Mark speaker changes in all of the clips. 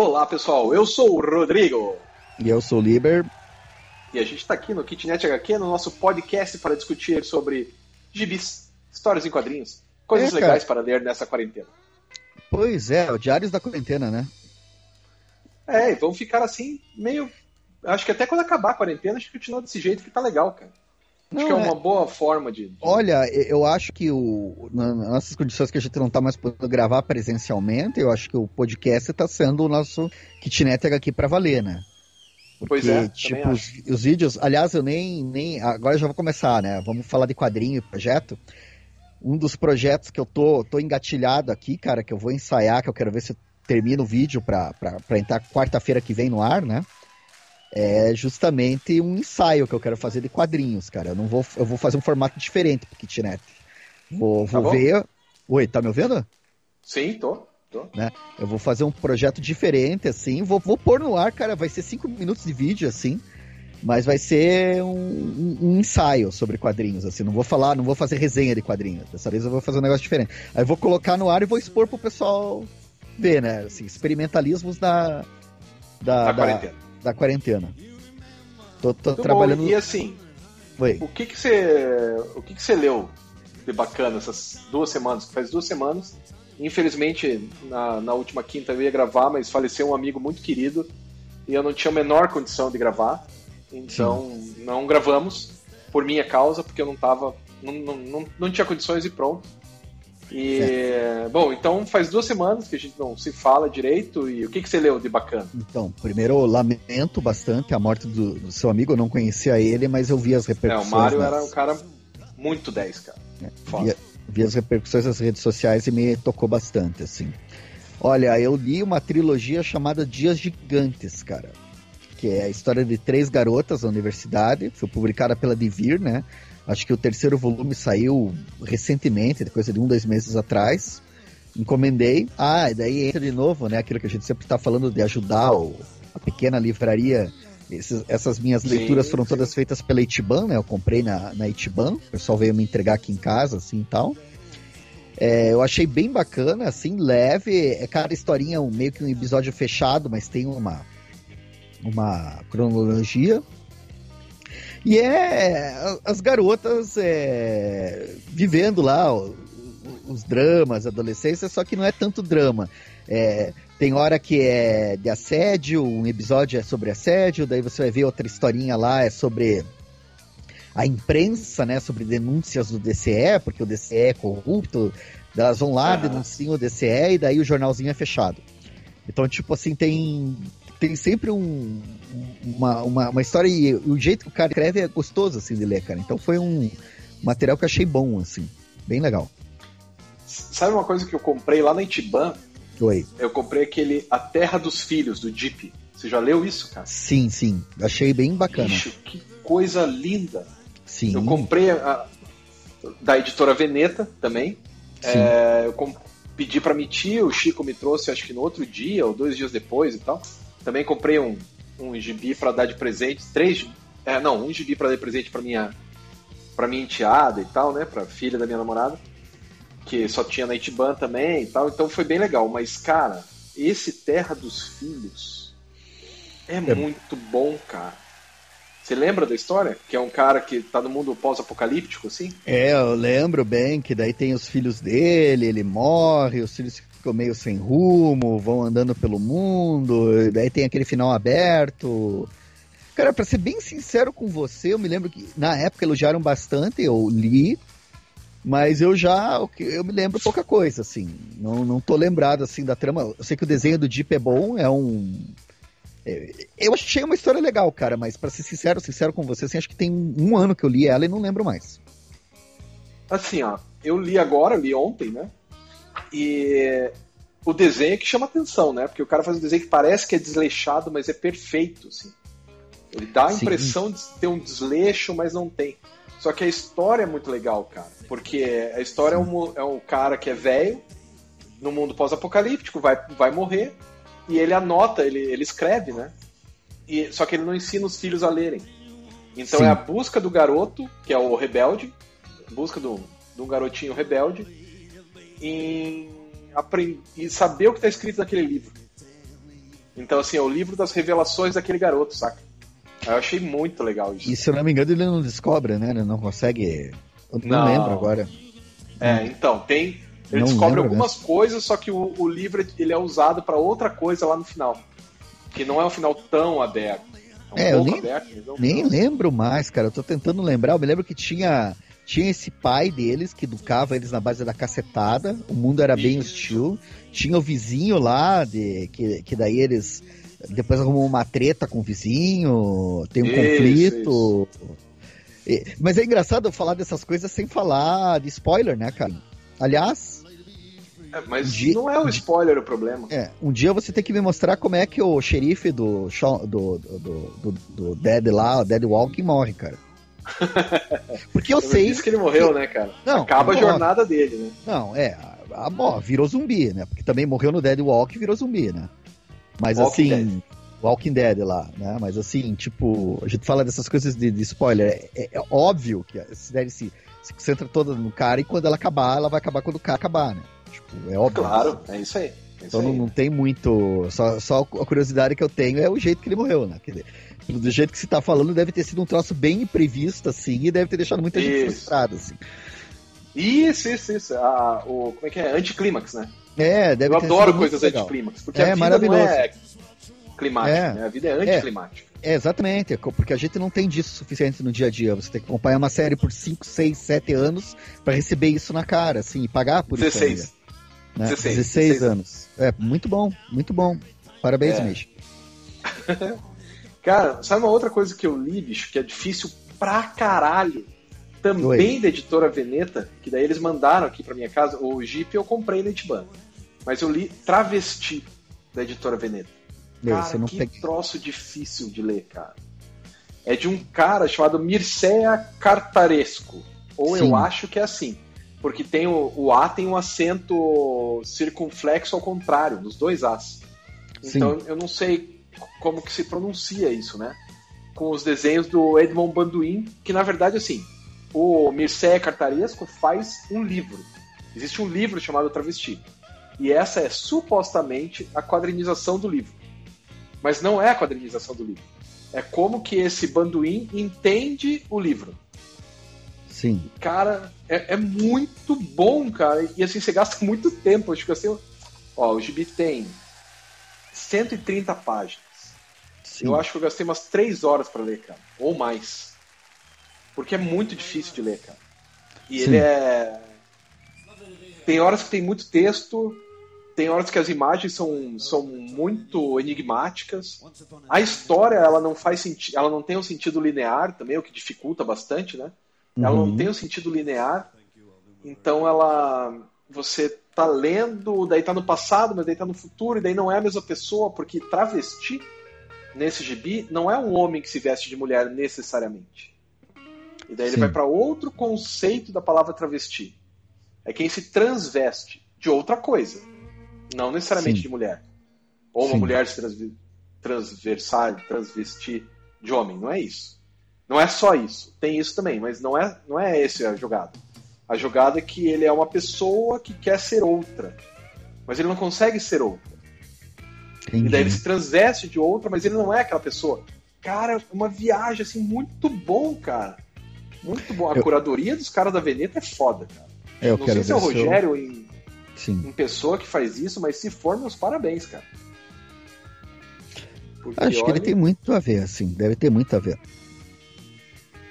Speaker 1: Olá pessoal, eu sou o Rodrigo.
Speaker 2: E eu sou o Liber.
Speaker 1: E a gente está aqui no Kitnet HQ, no nosso podcast para discutir sobre gibis, histórias em quadrinhos, coisas é, legais para ler nessa quarentena.
Speaker 2: Pois é, o Diários da Quarentena, né?
Speaker 1: É, e vão ficar assim, meio. Acho que até quando acabar a quarentena, acho que continua desse jeito que tá legal, cara. Acho não, que é uma é... boa forma de, de,
Speaker 2: Olha, eu acho que o, nas nossas condições que a gente não está mais podendo gravar presencialmente, eu acho que o podcast está sendo o nosso kitnet aqui para valer, né?
Speaker 1: Porque, pois é,
Speaker 2: tipo, os, os, vídeos, aliás, eu nem, nem. Agora eu já vou começar, né? Vamos falar de quadrinho e projeto. Um dos projetos que eu tô, tô engatilhado aqui, cara, que eu vou ensaiar, que eu quero ver se eu termino o vídeo para entrar quarta-feira que vem no ar, né? É justamente um ensaio que eu quero fazer de quadrinhos, cara. Eu não vou, eu vou fazer um formato diferente pro Kitnet. Vou, tá vou ver. Oi, tá me ouvindo?
Speaker 1: Sim, tô. tô.
Speaker 2: Né? Eu vou fazer um projeto diferente, assim. Vou, vou pôr no ar, cara. Vai ser cinco minutos de vídeo, assim. Mas vai ser um, um, um, ensaio sobre quadrinhos, assim. Não vou falar, não vou fazer resenha de quadrinhos. Dessa vez eu vou fazer um negócio diferente. Aí eu vou colocar no ar e vou expor pro pessoal ver, né? Assim, experimentalismos da.
Speaker 1: Da, da, da quarentena
Speaker 2: da quarentena. Tô, tô trabalhando. Bom.
Speaker 1: E assim, Oi. o que que você, o que que você leu de bacana essas duas semanas? Faz duas semanas. Infelizmente, na, na última quinta eu ia gravar, mas faleceu um amigo muito querido e eu não tinha a menor condição de gravar. Então, Sim. não gravamos por minha causa, porque eu não tava. Não, não, não, não tinha condições e pronto. E, bom, então faz duas semanas que a gente não se fala direito. E o que, que você leu de bacana?
Speaker 2: Então, primeiro eu lamento bastante a morte do, do seu amigo. Eu não conhecia ele, mas eu vi as repercussões.
Speaker 1: É, o Mário nas... era um cara muito 10, cara. É,
Speaker 2: vi, vi as repercussões nas redes sociais e me tocou bastante, assim. Olha, eu li uma trilogia chamada Dias Gigantes, cara. Que é a história de três garotas da universidade. Foi publicada pela Devir, né? Acho que o terceiro volume saiu recentemente, coisa de um, dois meses atrás. Encomendei. Ah, e daí entra de novo, né? Aquilo que a gente sempre está falando de ajudar o, a pequena livraria. Esses, essas minhas sim, leituras foram sim. todas feitas pela Itiban, né? Eu comprei na, na Itiban. O pessoal veio me entregar aqui em casa, assim e tal. É, eu achei bem bacana, assim, leve. É cada historinha um, meio que um episódio fechado, mas tem uma, uma cronologia. E é as garotas é, vivendo lá os, os dramas, adolescência, só que não é tanto drama. É, tem hora que é de assédio, um episódio é sobre assédio, daí você vai ver outra historinha lá, é sobre a imprensa, né, sobre denúncias do DCE, porque o DCE é corrupto, elas vão lá, denunciam o DCE e daí o jornalzinho é fechado. Então, tipo assim, tem tem sempre um, uma, uma, uma, história e o jeito que o cara escreve é gostoso, assim, de ler, cara. Então foi um material que eu achei bom, assim, bem legal.
Speaker 1: Sabe uma coisa que eu comprei lá na Itiban?
Speaker 2: Oi.
Speaker 1: Eu comprei aquele A Terra dos Filhos, do Jeep. Você já leu isso, cara?
Speaker 2: Sim, sim. Achei bem bacana.
Speaker 1: Que coisa linda.
Speaker 2: Sim.
Speaker 1: Eu comprei a, da editora Veneta também. É, eu pedi para tia, o Chico me trouxe acho que no outro dia ou dois dias depois e tal. Também comprei um, um gibi para dar de presente, três, é, não, um gibi para dar de presente para minha para minha enteada e tal, né, para filha da minha namorada, que só tinha na Itiban também e tal, então foi bem legal, mas cara, esse Terra dos Filhos é, é. muito bom, cara. Você lembra da história? Que é um cara que tá no mundo pós-apocalíptico, assim?
Speaker 2: É, eu lembro bem que daí tem os filhos dele, ele morre, os filhos ficam meio sem rumo, vão andando pelo mundo, daí tem aquele final aberto. Cara, pra ser bem sincero com você, eu me lembro que na época elogiaram bastante, eu li, mas eu já, eu me lembro pouca coisa, assim. Não, não tô lembrado, assim, da trama. Eu sei que o desenho do Deep é bom, é um... É, eu achei uma história legal, cara, mas para ser sincero, sincero com você, assim, acho que tem um ano que eu li ela e não lembro mais.
Speaker 1: Assim, ó, eu li agora, li ontem, né? E o desenho é que chama atenção, né? Porque o cara faz um desenho que parece que é desleixado, mas é perfeito, assim. Ele dá a impressão de ter um desleixo, mas não tem. Só que a história é muito legal, cara. Porque a história é um, é um cara que é velho, no mundo pós-apocalíptico, vai, vai morrer, e ele anota, ele, ele escreve, né? E, só que ele não ensina os filhos a lerem. Então Sim. é a busca do garoto, que é o rebelde, busca do, de um garotinho rebelde, em aprender, saber o que está escrito naquele livro. Então, assim, é o livro das revelações daquele garoto, saca? Eu achei muito legal isso.
Speaker 2: E se eu não me engano, ele não descobre, né? Ele não consegue. Eu não, não. lembro agora.
Speaker 1: É, então, tem. Ele não descobre algumas mesmo. coisas, só que o, o, livro ele é usado para outra coisa lá no final. Que não é um final tão aberto.
Speaker 2: É, um é eu nem, aberto, nem lembro mais, cara. Eu tô tentando lembrar. Eu me lembro que tinha tinha esse pai deles que educava eles na base da cacetada, o mundo era bem hostil. Tinha o vizinho lá, de, que, que daí eles depois arrumam uma treta com o vizinho, tem um isso, conflito. Isso. Mas é engraçado falar dessas coisas sem falar de spoiler, né, cara? Aliás.
Speaker 1: É, mas um dia, não é o spoiler o problema.
Speaker 2: É, um dia você tem que me mostrar como é que o xerife do, do, do, do, do Dead lá, o Dead Walking, morre, cara. Porque eu, sei.
Speaker 1: Que ele morreu, né, cara? Não, Acaba a jornada dele, né?
Speaker 2: Não, é. A, a, virou zumbi, né? Porque também morreu no Dead Walk e virou zumbi, né? Mas Walking assim. Dead. Walking Dead lá, né? Mas assim, tipo, a gente fala dessas coisas de, de spoiler. É, é, óbvio que a série se, se concentra toda no cara e quando ela acabar, ela vai acabar quando o cara acabar, né?
Speaker 1: Tipo, é óbvio. Claro, é isso aí. É
Speaker 2: então não, não, tem muito. Só, só a curiosidade que eu tenho é o jeito que ele morreu, né? Quer dizer, do jeito que você tá falando, deve ter sido um troço bem imprevisto, assim, e deve ter deixado muita gente isso. frustrada, assim.
Speaker 1: Isso, isso, isso. Ah, o, como é que é? Anticlímax, né?
Speaker 2: É, deve
Speaker 1: Eu adoro coisas anticlímax, porque é, a vida não é climática, é. né? A vida é, é. anticlimática.
Speaker 2: É, exatamente, porque a gente não tem disso suficiente no dia a dia. Você tem que acompanhar uma série por 5, 6, 7 anos para receber isso na cara, assim, e pagar por
Speaker 1: 16.
Speaker 2: isso. Né? 16, 16, 16 anos. É, muito bom, muito bom. Parabéns, é. Mish.
Speaker 1: Cara, sabe uma outra coisa que eu li, bicho, que é difícil pra caralho? Também Oi. da editora Veneta, que daí eles mandaram aqui pra minha casa. O Jeep eu comprei na Itiban. Mas eu li Travesti, da editora Veneta. Cara, que peguei. troço difícil de ler, cara. É de um cara chamado Mircea Cartaresco. Ou Sim. eu acho que é assim. Porque tem o, o A tem um acento circunflexo ao contrário, nos dois As. Então Sim. eu não sei como que se pronuncia isso, né? Com os desenhos do Edmond Banduin, que na verdade, assim, o Mircea Cartaresco faz um livro. Existe um livro chamado Travesti. E essa é supostamente a quadrinização do livro. Mas não é a quadrinização do livro. É como que esse Banduin entende o livro.
Speaker 2: Sim.
Speaker 1: Cara, é, é, muito bom, cara. E assim, você gasta muito tempo. Acho que assim, ó, o gibi tem 130 páginas. Sim. Eu acho que eu gastei umas 3 horas para ler, cara. Ou mais. Porque é muito difícil de ler, cara. E Sim. ele é. Tem horas que tem muito texto, tem horas que as imagens são, são muito enigmáticas. A história, ela não faz sentido, ela não tem um sentido linear também, o que dificulta bastante, né? Ela uhum. não tem um sentido linear. Então ela você tá lendo, daí tá no passado, mas daí tá no futuro, e daí não é a mesma pessoa, porque travesti nesse gibi não é um homem que se veste de mulher necessariamente. E daí Sim. ele vai para outro conceito da palavra travesti. É quem se transveste de outra coisa, não necessariamente Sim. de mulher. Ou uma Sim. mulher se transversar, transversar, transvestir de homem, não é isso. Não é só isso. Tem isso também, mas não é, não é esse a jogada. A jogada é que ele é uma pessoa que quer ser outra, mas ele não consegue ser outra. Entendi. E daí ele se transveste de outra, mas ele não é aquela pessoa. Cara, uma viagem assim muito bom, cara. Muito bom. A eu... curadoria dos caras da Veneta é foda, cara.
Speaker 2: Eu não sei
Speaker 1: se é o Rogério em, em pessoa que faz isso, mas se for, meus parabéns, cara.
Speaker 2: Porque, Acho olha... que ele tem muito a ver, assim. Deve ter muito a ver.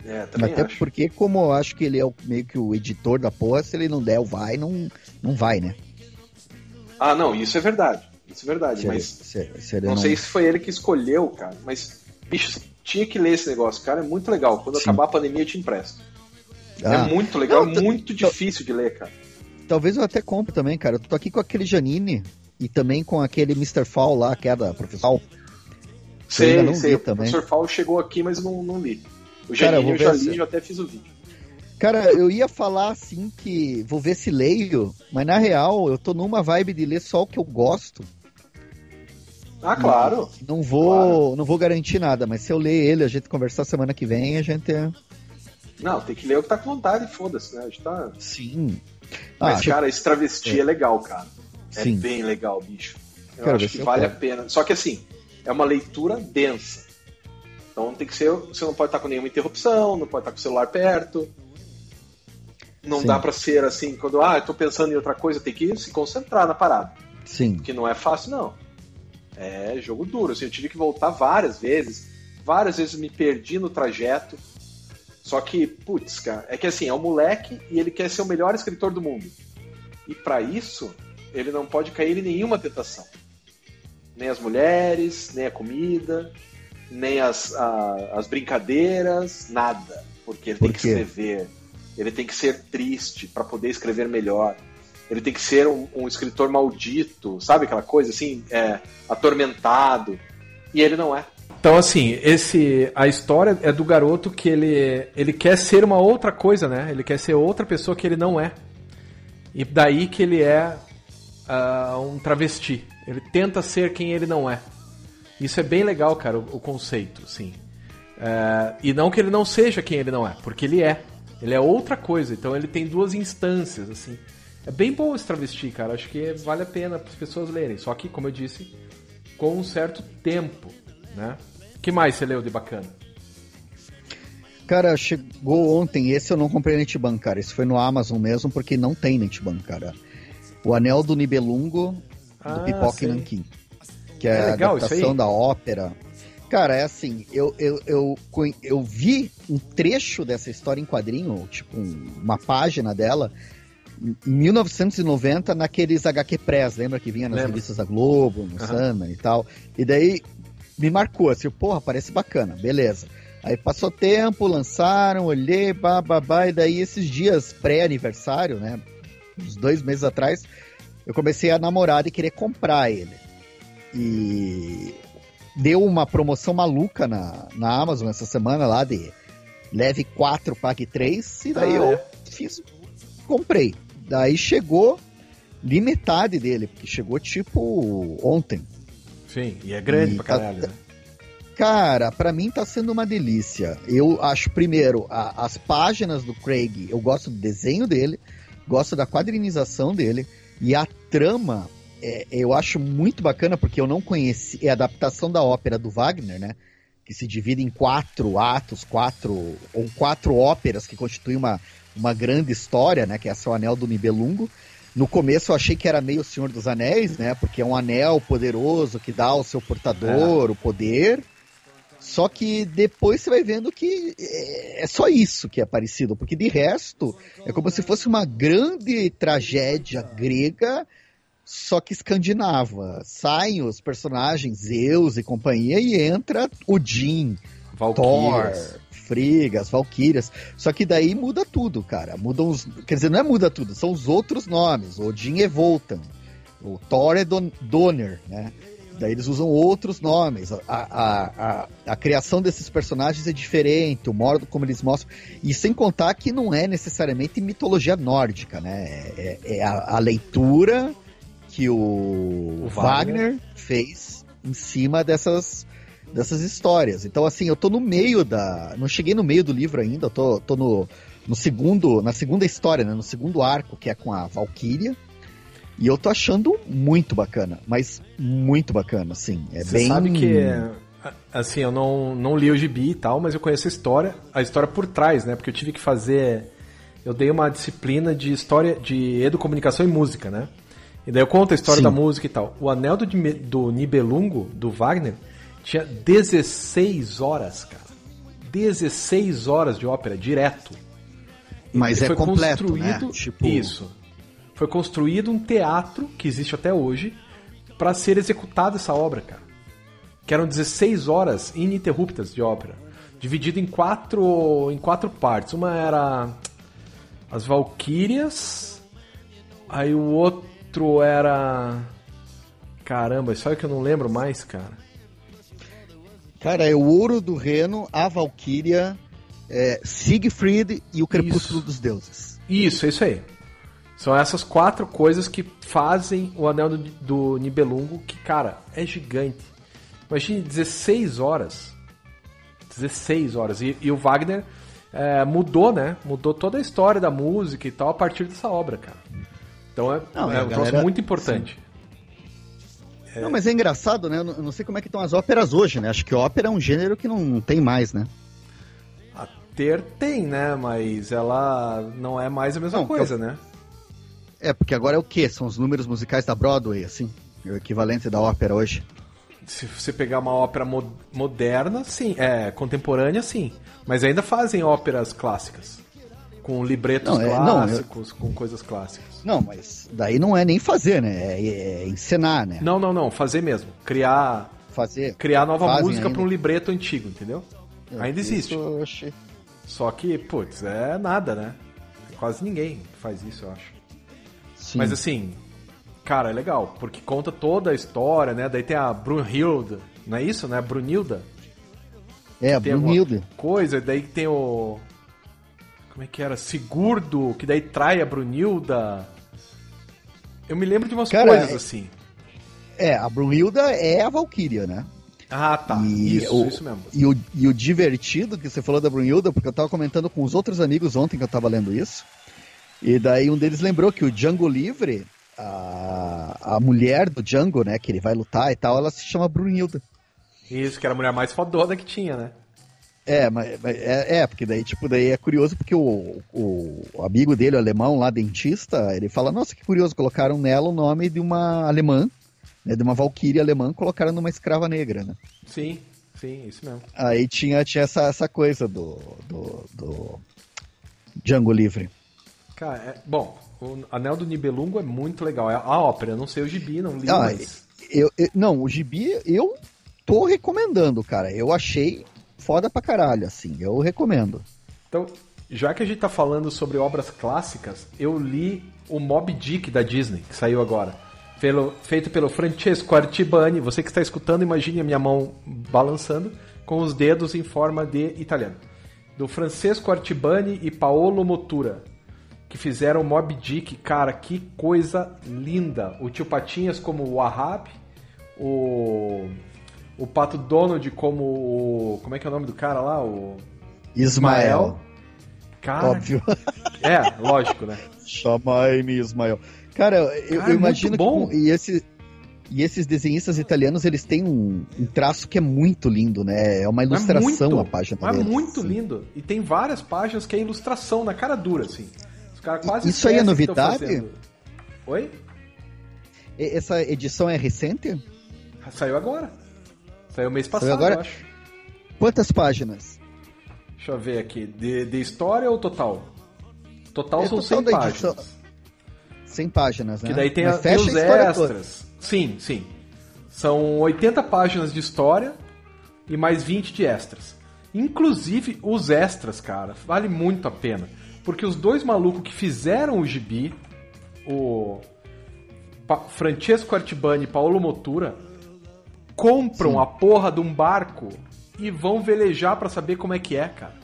Speaker 1: É, também
Speaker 2: Até
Speaker 1: acho.
Speaker 2: porque, como eu acho que ele é o, meio que o editor da porra, se ele não der o vai, não, não vai, né?
Speaker 1: Ah, não, isso é verdade. Isso é verdade, mas. Não, não, sei se foi ele que escolheu, cara, mas, bicho, tinha que ler esse negócio, cara, é muito legal. Quando Sim. acabar a pandemia, eu te empresto. É ah. É muito legal, não, é muito difícil de ler, cara.
Speaker 2: Talvez eu até compre também, cara. Eu tô aqui com aquele Janine e também com aquele Mr. Fall lá, que é da Professor.
Speaker 1: Sei, sei. O também. Professor Fall chegou aqui, mas não, não li. O Cara, eu já li, já até fiz o vídeo.
Speaker 2: Cara, eu ia falar assim que vou ver se leio, mas na real eu tô numa vibe de ler só o que eu gosto.
Speaker 1: Ah, claro.
Speaker 2: Não, não vou, claro. não vou garantir nada, mas se eu ler ele, a gente conversar semana que vem, a gente é...
Speaker 1: Não, tem que ler o que tá com vontade, foda-se, né? A gente tá...
Speaker 2: Sim.
Speaker 1: Mas, ah, cara, esse travesti é. é. legal, cara. É Sim. bem legal, bicho. Eu Quero acho que, vale a pena. Só que assim,
Speaker 3: é uma leitura densa. Então tem que ser, você não pode estar com nenhuma interrupção, não pode estar com o celular perto. Não Sim. dá para ser assim, quando ah, eu tô pensando em outra coisa, tem que se concentrar na parada.
Speaker 2: Sim.
Speaker 3: Que não é fácil não. É jogo duro, assim, eu tive que voltar várias vezes. Várias vezes me perdi no trajeto. Só que, putz, cara, é que assim, é um moleque e ele quer ser o melhor escritor do mundo. E para isso, ele não pode cair em nenhuma tentação. Nem as mulheres, nem a comida, nem as, a, as brincadeiras, nada. Porque ele Por tem que escrever, ele tem que ser triste para poder escrever melhor. Ele tem que ser um, um, escritor maldito, sabe aquela coisa assim, é, atormentado. E ele não é.
Speaker 1: Então, assim, esse a história é do garoto que ele, ele quer ser uma outra coisa, né? Ele quer ser outra pessoa que ele não é. E daí que ele é uh, um travesti. Ele tenta ser quem ele não é. Isso é bem legal, cara, o, o conceito, sim. Uh, e não que ele não seja quem ele não é, porque ele é. Ele é outra coisa. Então ele tem duas instâncias, assim. É bem bom esse travesti, cara. Acho que vale a pena para as pessoas lerem. Só que, como eu disse, com um certo tempo, né? O que mais você leu de bacana?
Speaker 2: Cara, chegou ontem. Esse eu não comprei na Nitiban, cara. Esse foi no Amazon mesmo, porque não tem Nitiban, cara. O Anel do Nibelungo, do ah, Pipoca e Nankin. Que é, é legal, a adaptação da ópera. Cara, é assim, eu, eu, eu, eu vi um trecho dessa história em quadrinho, tipo uma página dela, 1990, naqueles HQ Press, lembra que vinha nas lembra. revistas da Globo, no uhum. Sandman e tal. E daí me marcou, assim, porra, parece bacana, beleza. Aí passou tempo, lançaram, olhei, babá, e daí esses dias pré-aniversário, né? Uns dois meses atrás, eu comecei a namorar e querer comprar ele. E deu uma promoção maluca na, na Amazon essa semana lá de leve 4, pague 3, e daí ah, eu é. fiz, comprei. Daí chegou li metade dele, porque chegou tipo ontem.
Speaker 1: Sim, e é grande e pra tá caralho, né?
Speaker 2: Cara, para mim tá sendo uma delícia. Eu acho, primeiro, a, as páginas do Craig, eu gosto do desenho dele, gosto da quadrinização dele, e a trama é, eu acho muito bacana, porque eu não conheci, é a adaptação da ópera do Wagner, né? Que se divide em quatro atos, quatro, ou quatro óperas que constituem uma, uma grande história, né? Que é o Anel do Nibelungo. No começo eu achei que era meio o Senhor dos Anéis, né? Porque é um anel poderoso que dá ao seu portador é. o poder. Só que depois você vai vendo que é, é só isso que é parecido, porque de resto é como se fosse uma grande tragédia grega, só que escandinava. Saem os personagens Zeus e companhia e entra Odin, Thor, Frigas, Valkyrias. Só que daí muda tudo, cara. Mudam os, quer dizer, não é muda tudo, são os outros nomes. Odin é Voltan, o Thor é Don, Donner, né? Daí eles usam outros nomes. A, a, a, a, criação desses personagens é diferente, o modo como eles mostram. E sem contar que não é necessariamente mitologia nórdica, né? É, é a, a, leitura que o, o Wagner. Wagner fez em cima dessas, dessas histórias. Então, assim, eu tô no meio da. Não cheguei no meio do livro ainda, eu tô, tô no, no segundo. Na segunda história, né? No segundo arco, que é com a Valkyria. E eu tô achando muito bacana, mas muito bacana, assim. É Você bem.
Speaker 1: sabe que. Assim, eu não, não li o gibi e tal, mas eu conheço a história, a história por trás, né? Porque eu tive que fazer. Eu dei uma disciplina de história de educomunicação e música, né? E daí eu conto a história Sim. da música e tal. O Anel do, do Nibelungo, do Wagner, tinha 16 horas, cara. 16 horas de ópera, direto.
Speaker 2: Mas é completo, né?
Speaker 1: Tipo... Isso foi construído um teatro, que existe até hoje, para ser executada essa obra, cara. Que eram 16 horas ininterruptas de ópera, dividido em quatro, em quatro partes. Uma era as Valquírias, aí o outro era. Caramba, só que eu não lembro mais, cara.
Speaker 2: Cara, é o Ouro do Reno, a Valquíria, é, Siegfried e o Crepúsculo
Speaker 1: isso.
Speaker 2: dos Deuses.
Speaker 1: Isso, é isso aí. São essas quatro coisas que fazem o Anel do, do Nibelungo, que, cara, é gigante. Imagine 16 horas. 16 horas. E, e o Wagner é, mudou, né? Mudou toda a história da música e tal a partir dessa obra, cara. Então é, Não, é um galera... troço muito importante.
Speaker 2: Não, mas é engraçado, né? Eu não, eu sei como é que estão as óperas hoje, né? Acho que ópera é um gênero que não, não tem mais, né?
Speaker 1: A ter tem, né? Mas ela não é mais a mesma
Speaker 2: Não,
Speaker 1: coisa, né?
Speaker 2: É, porque agora é o quê? São os números musicais da Broadway, assim? O equivalente da ópera hoje.
Speaker 1: Se você pegar uma ópera mo- moderna, sim. É, contemporânea, sim. Mas ainda fazem óperas clássicas. Com libretos
Speaker 2: Não, é- não, eu-
Speaker 1: clássicos, com coisas clássicas.
Speaker 2: Não, mas daí não é nem fazer, né? É, é encenar, né?
Speaker 1: Não, não, não. Fazer mesmo. Criar,
Speaker 2: Fazer.
Speaker 1: criar nova música para um libreto antigo, entendeu? Ainda existe.
Speaker 2: Eu achei-
Speaker 1: Só que, putz, é nada, né? Quase ninguém faz isso, eu acho.
Speaker 2: Sim.
Speaker 1: Mas assim, cara, é legal, porque conta toda a história, né? Daí tem a Brunhilde, não é isso, né? Brunilda.
Speaker 2: é, a Brunhilde.
Speaker 1: coisa, daí tem o. Como é que era? Sigurdo, que daí trai a Brunilda. Eu me lembro de umas
Speaker 2: Cara,
Speaker 1: coisas
Speaker 2: é-
Speaker 1: assim.
Speaker 2: É, a Brunhilda é a Valkyria, né?
Speaker 1: Ah, tá.
Speaker 2: E
Speaker 1: isso,
Speaker 2: o-
Speaker 1: isso mesmo.
Speaker 2: E o, e o divertido que você falou da Brunhilda, porque eu tava comentando com os outros amigos ontem que eu tava lendo isso. E daí um deles lembrou que o Django Livre, a, a mulher do Django, né, que ele vai lutar e tal, ela se chama Brunhilda.
Speaker 1: Isso, que era a mulher mais fodona que tinha, né?
Speaker 2: É, mas, é, é, porque daí, tipo, daí é curioso porque o, o, amigo dele, o alemão lá, dentista, ele fala, nossa, que curioso, colocaram nela o nome de uma alemã, né, de uma valquíria alemã, colocaram numa escrava negra, né?
Speaker 1: Sim, sim, isso mesmo.
Speaker 2: Aí tinha, tinha essa, essa coisa do, do, do Django Livre.
Speaker 1: Cara, é- bom, o Anel do Nibelungo é muito legal. É a ópera, eu não sei o gibi, não li,
Speaker 2: Ah,
Speaker 1: mas.
Speaker 2: Eu, eu- não, o Gibi eu tô recomendando, cara. Eu achei foda pra caralho, assim. Eu recomendo.
Speaker 1: Então, já que a gente tá falando sobre obras clássicas, eu li o Mob Dick da Disney, que saiu agora. Pelo- feito pelo Francesco Artibani. Você que está escutando, imagine a minha mão balançando com os dedos em forma de italiano. Do Francesco Artibani e Paolo Motura, que fizeram Mob Dick. Cara, que coisa linda. O tio Patinhas como o Wahab, o, o Pato Donald como o... Como é que é o nome do cara lá? O...
Speaker 2: Ismael.
Speaker 1: Cara,
Speaker 2: Óbvio.
Speaker 1: é, lógico, né?
Speaker 2: Chama-me Ismael. Cara, eu,
Speaker 1: Cara,
Speaker 2: eu imagino
Speaker 1: muito bom.
Speaker 2: que. E, esse, e esses desenhistas italianos, eles têm um, um traço que é muito lindo, né? É uma ilustração
Speaker 1: muito,
Speaker 2: a página deles.
Speaker 1: muito
Speaker 2: assim.
Speaker 1: lindo. E tem várias páginas que é ilustração na cara dura, assim. Os caras quase
Speaker 2: Isso aí é novidade?
Speaker 1: Oi?
Speaker 2: Essa edição é recente?
Speaker 1: Saiu agora. Saiu mês passado,
Speaker 2: agora?
Speaker 1: acho.
Speaker 2: Quantas páginas?
Speaker 1: Deixa eu ver aqui. De, de história ou total? Total
Speaker 2: É
Speaker 1: são
Speaker 2: total
Speaker 1: 100
Speaker 2: da edição,
Speaker 1: páginas.
Speaker 2: 100 páginas, né?
Speaker 1: Que daí tem, a- tem os
Speaker 2: história toda.
Speaker 1: extras. Sim, sim. São 80 páginas de história e mais 20 de extras. Inclusive, os extras, cara, vale muito a pena. Porque os dois malucos que fizeram o gibi, o Pa- Francesco Artibani e Paulo Motura, compram
Speaker 2: Sim.
Speaker 1: a porra de um barco e vão velejar pra saber como é que é, cara.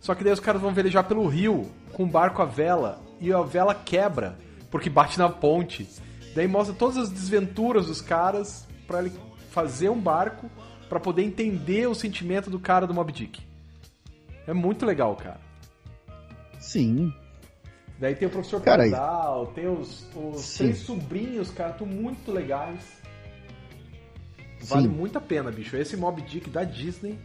Speaker 1: Só que daí os caras vão velejar pelo rio com o barco à vela e a vela quebra porque bate na ponte. Daí mostra todas as desventuras dos caras pra ele fazer um barco pra poder entender o sentimento do cara do Mob Dick. É muito legal, cara.
Speaker 2: Sim.
Speaker 1: Daí tem o professor
Speaker 2: Cara,
Speaker 1: Pardal, tem os, os três sobrinhos, cara, estão muito legais. Vale
Speaker 2: Sim.
Speaker 1: muito a pena, bicho. Esse Mob Dick da Disney,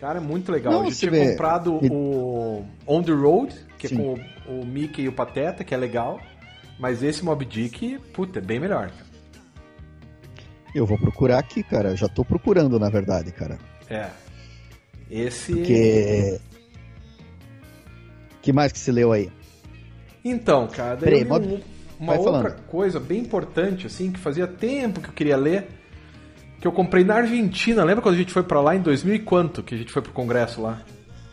Speaker 1: cara, é muito legal.
Speaker 2: Não,
Speaker 1: Eu já tinha
Speaker 2: vê-
Speaker 1: comprado o On the Road, que é
Speaker 2: Sim.
Speaker 1: com o, o Mickey e o Pateta, que é legal. Mas esse Mob Dick, puta, é bem melhor. cara.
Speaker 2: Eu vou procurar aqui, cara. Já tô procurando, na verdade, cara.
Speaker 1: É. Esse.
Speaker 2: Porque. que mais que se leu aí?
Speaker 1: Então, cara, daí
Speaker 2: Peraí,
Speaker 1: eu li
Speaker 2: Mob-
Speaker 1: um- uma
Speaker 2: vai
Speaker 1: outra
Speaker 2: falando.
Speaker 1: coisa bem importante, assim, que fazia tempo que eu queria ler, que eu comprei na Argentina. Lembra quando a gente foi pra lá em 2000 e quanto que a gente foi pro congresso lá?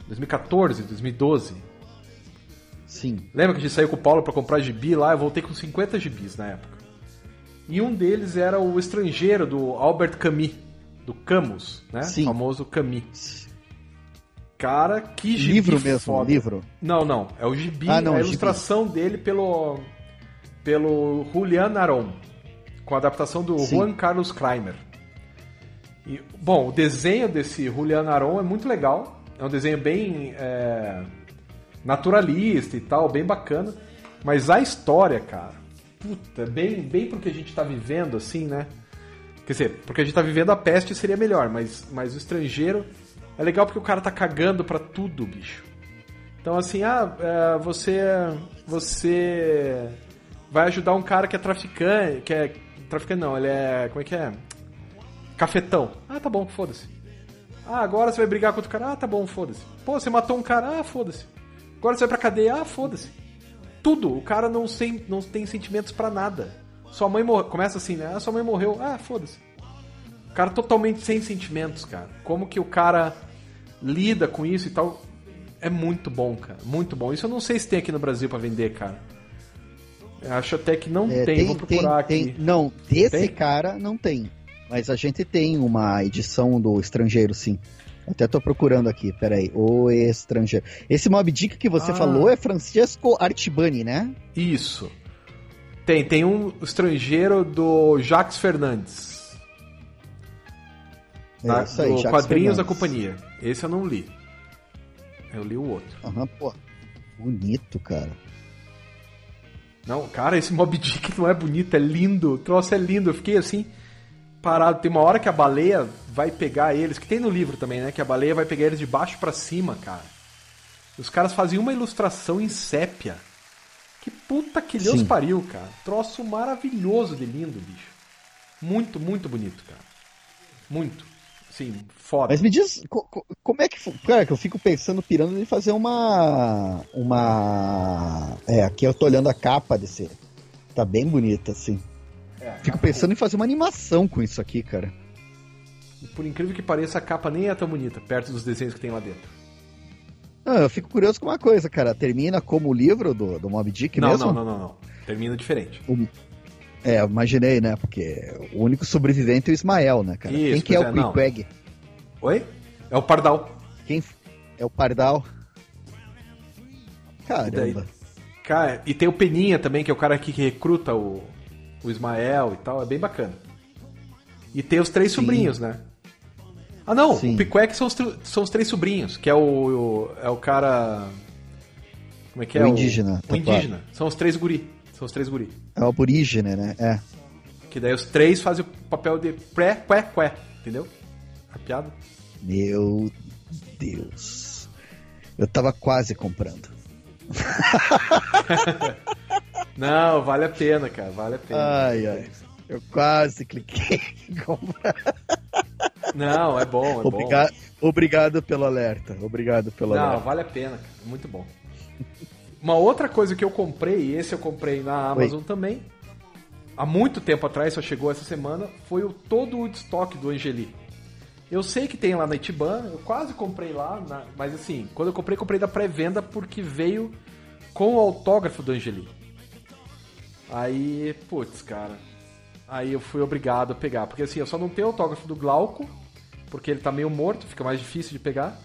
Speaker 1: 2014, 2012?
Speaker 2: Sim.
Speaker 1: Lembra que a gente saiu com o Paulo pra comprar gibi lá? Eu voltei com 50 gibis na época. E um deles era o Estrangeiro, do Albert Camus, do Camus, né?
Speaker 2: Sim.
Speaker 1: O famoso Camus. Cara, que gibi
Speaker 2: livro mesmo,
Speaker 1: foda.
Speaker 2: livro.
Speaker 1: Não, não. É o gibi,
Speaker 2: Ah, não,
Speaker 1: a
Speaker 2: o gibi.
Speaker 1: ilustração dele pelo, pelo Julian Aron, com a adaptação do
Speaker 2: Sim.
Speaker 1: Juan Carlos Kramer. E, bom, o desenho desse Julian Aron é muito legal. É um desenho bem é, naturalista e tal, bem bacana. Mas a história, cara, puta, bem, bem pro que a gente tá vivendo, assim, né? Quer dizer, porque a gente tá vivendo a peste seria melhor, mas, mas o estrangeiro é legal porque o cara tá cagando pra tudo, bicho. Então assim, ah, é, você. Você vai ajudar um cara que é traficante. Que é. Traficante não, ele é. Como é que é? Cafetão. Ah, tá bom, foda-se. Ah, agora você vai brigar com outro cara. Ah, tá bom, foda-se. Pô, você matou um cara. Ah, foda-se. Agora você vai pra cadeia. Ah, foda-se. Tudo. O cara não, sem, não tem sentimentos para nada. Sua mãe morreu. Começa assim, né? Ah, sua mãe morreu. Ah, foda-se. O cara totalmente sem sentimentos, cara. Como que o cara lida com isso e tal. É muito bom, cara. Muito bom. Isso eu não sei se tem aqui no Brasil para vender, cara. Eu acho até que não é, tem, tem, Vou procurar
Speaker 2: tem,
Speaker 1: aqui.
Speaker 2: Tem, não, desse tem? cara não tem. Mas a gente tem uma edição do estrangeiro, sim. Até tô procurando aqui, peraí. O estrangeiro. Esse Mob Dick que você ah. falou é Francesco Artibani, né?
Speaker 1: Isso. Tem, tem um estrangeiro do Jacques Fernandes. É tá? isso aí, do Jacques Quadrinhos Fernandes. da Companhia. Esse eu não li. Eu li o outro.
Speaker 2: Aham, pô. Bonito, cara.
Speaker 1: Não, cara, esse Mob Dick não é bonito, é lindo. O troço é lindo. Eu fiquei assim parado. Tem uma hora que a baleia vai pegar eles, que tem no livro também, né? Que a baleia vai pegar eles de baixo para cima, cara. Os caras faziam uma ilustração em sépia. Que puta que Deus Sim. pariu, cara. Troço maravilhoso de lindo, bicho. Muito, muito bonito, cara. Muito. Sim, foda.
Speaker 2: Mas me diz, como é que. Cara, que eu fico pensando, pirando de fazer uma. Uma. É, aqui eu tô olhando a capa desse. Tá bem bonita, assim. É, Fico pensando em fazer uma animação com isso aqui, cara.
Speaker 1: Por incrível que pareça, a capa nem é tão bonita, perto dos desenhos que tem lá dentro.
Speaker 2: Ah, eu fico curioso com uma coisa, cara. Termina como o livro do, do Mob Dick
Speaker 1: não,
Speaker 2: mesmo?
Speaker 1: Não, não, não, não. Termina diferente. O...
Speaker 2: É, imaginei, né? Porque o único sobrevivente é o Ismael, né, cara? Isso, Quem que é, é o Queequeg?
Speaker 1: Oi? É o Pardal.
Speaker 2: Quem é o Pardal? Caramba.
Speaker 1: E, cara, e tem o Peninha também, que é o cara que recruta o, o Ismael e tal, é bem bacana. E tem os três Sim. sobrinhos, né? Ah, não, Sim. o Piquec são os, são os três sobrinhos, que é o, o, é o cara. Como é que é?
Speaker 2: O indígena.
Speaker 1: O, o indígena. Claro. São os três guri. São os três guri.
Speaker 2: É o aborígene, né? É.
Speaker 1: Que daí os três fazem o papel de pré, qué, qué. Entendeu? A piada?
Speaker 2: Meu Deus. Eu tava quase comprando.
Speaker 1: Não, vale a pena, cara, vale a pena.
Speaker 2: Ai, ai. Eu quase cliquei em comprar.
Speaker 1: Não, é bom, é
Speaker 2: obrigado, bom. Obrigado pelo alerta. Obrigado pelo
Speaker 1: Não,
Speaker 2: alerta.
Speaker 1: vale a pena, cara. Muito bom. Uma outra coisa que eu comprei, e esse eu comprei na Amazon Oi. também, há muito tempo atrás, só chegou essa semana, foi o todo o estoque do Angeli. Eu sei que tem lá na Itiban, eu quase comprei lá, mas assim, quando eu comprei, comprei da pré-venda porque veio com o autógrafo do Angeli. Aí, putz, cara. Aí eu fui obrigado a pegar. Porque assim, eu só não tenho autógrafo do Glauco, porque ele tá meio morto, fica mais difícil de pegar.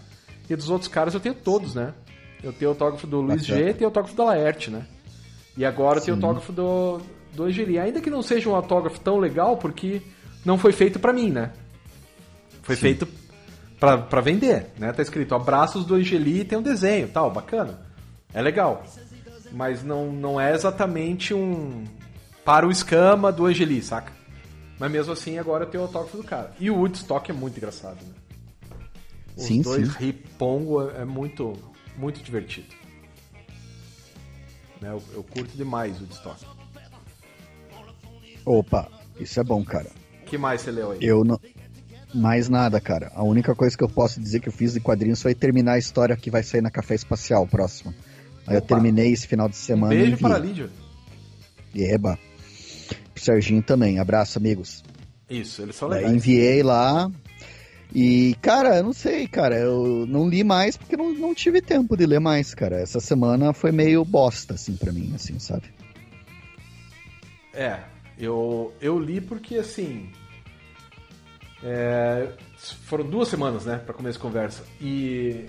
Speaker 1: E dos outros caras eu tenho todos, né? Eu tenho autógrafo do Luiz G e tenho autógrafo da Laerte, né? E agora eu tenho autógrafo do, do Angeli. Ainda que não seja um autógrafo tão legal, porque não foi feito para mim, né? Foi Sim. feito para vender, né? Tá escrito abraços do Angeli e tem um desenho tal, bacana. É legal mas não, não é exatamente um para o escama do Angeli, saca? Mas mesmo assim, agora tenho o autógrafo do cara. E o Woodstock é muito engraçado, né? Os sim, dois sim. ripongo é muito, muito divertido. Né? Eu, eu curto demais o Woodstock.
Speaker 2: Opa, isso é bom, cara.
Speaker 1: que mais você leu aí?
Speaker 2: Eu não. Mais nada, cara. A única coisa que eu posso dizer que eu fiz de quadrinhos foi terminar a história que vai sair na Café Espacial próxima. Aí eu terminei esse final de semana.
Speaker 1: Um beijo para a Lídia.
Speaker 2: Eba. Pro Serginho também. Abraço, amigos.
Speaker 1: Isso, eles são legais.
Speaker 2: Aí enviei lá. E, cara, eu não sei, cara. Eu não li mais porque não, não tive tempo de ler mais, cara. Essa semana foi meio bosta, assim, para mim, assim, sabe?
Speaker 1: É, eu, eu li porque, assim. É, foram duas semanas, né, para começar a conversa. E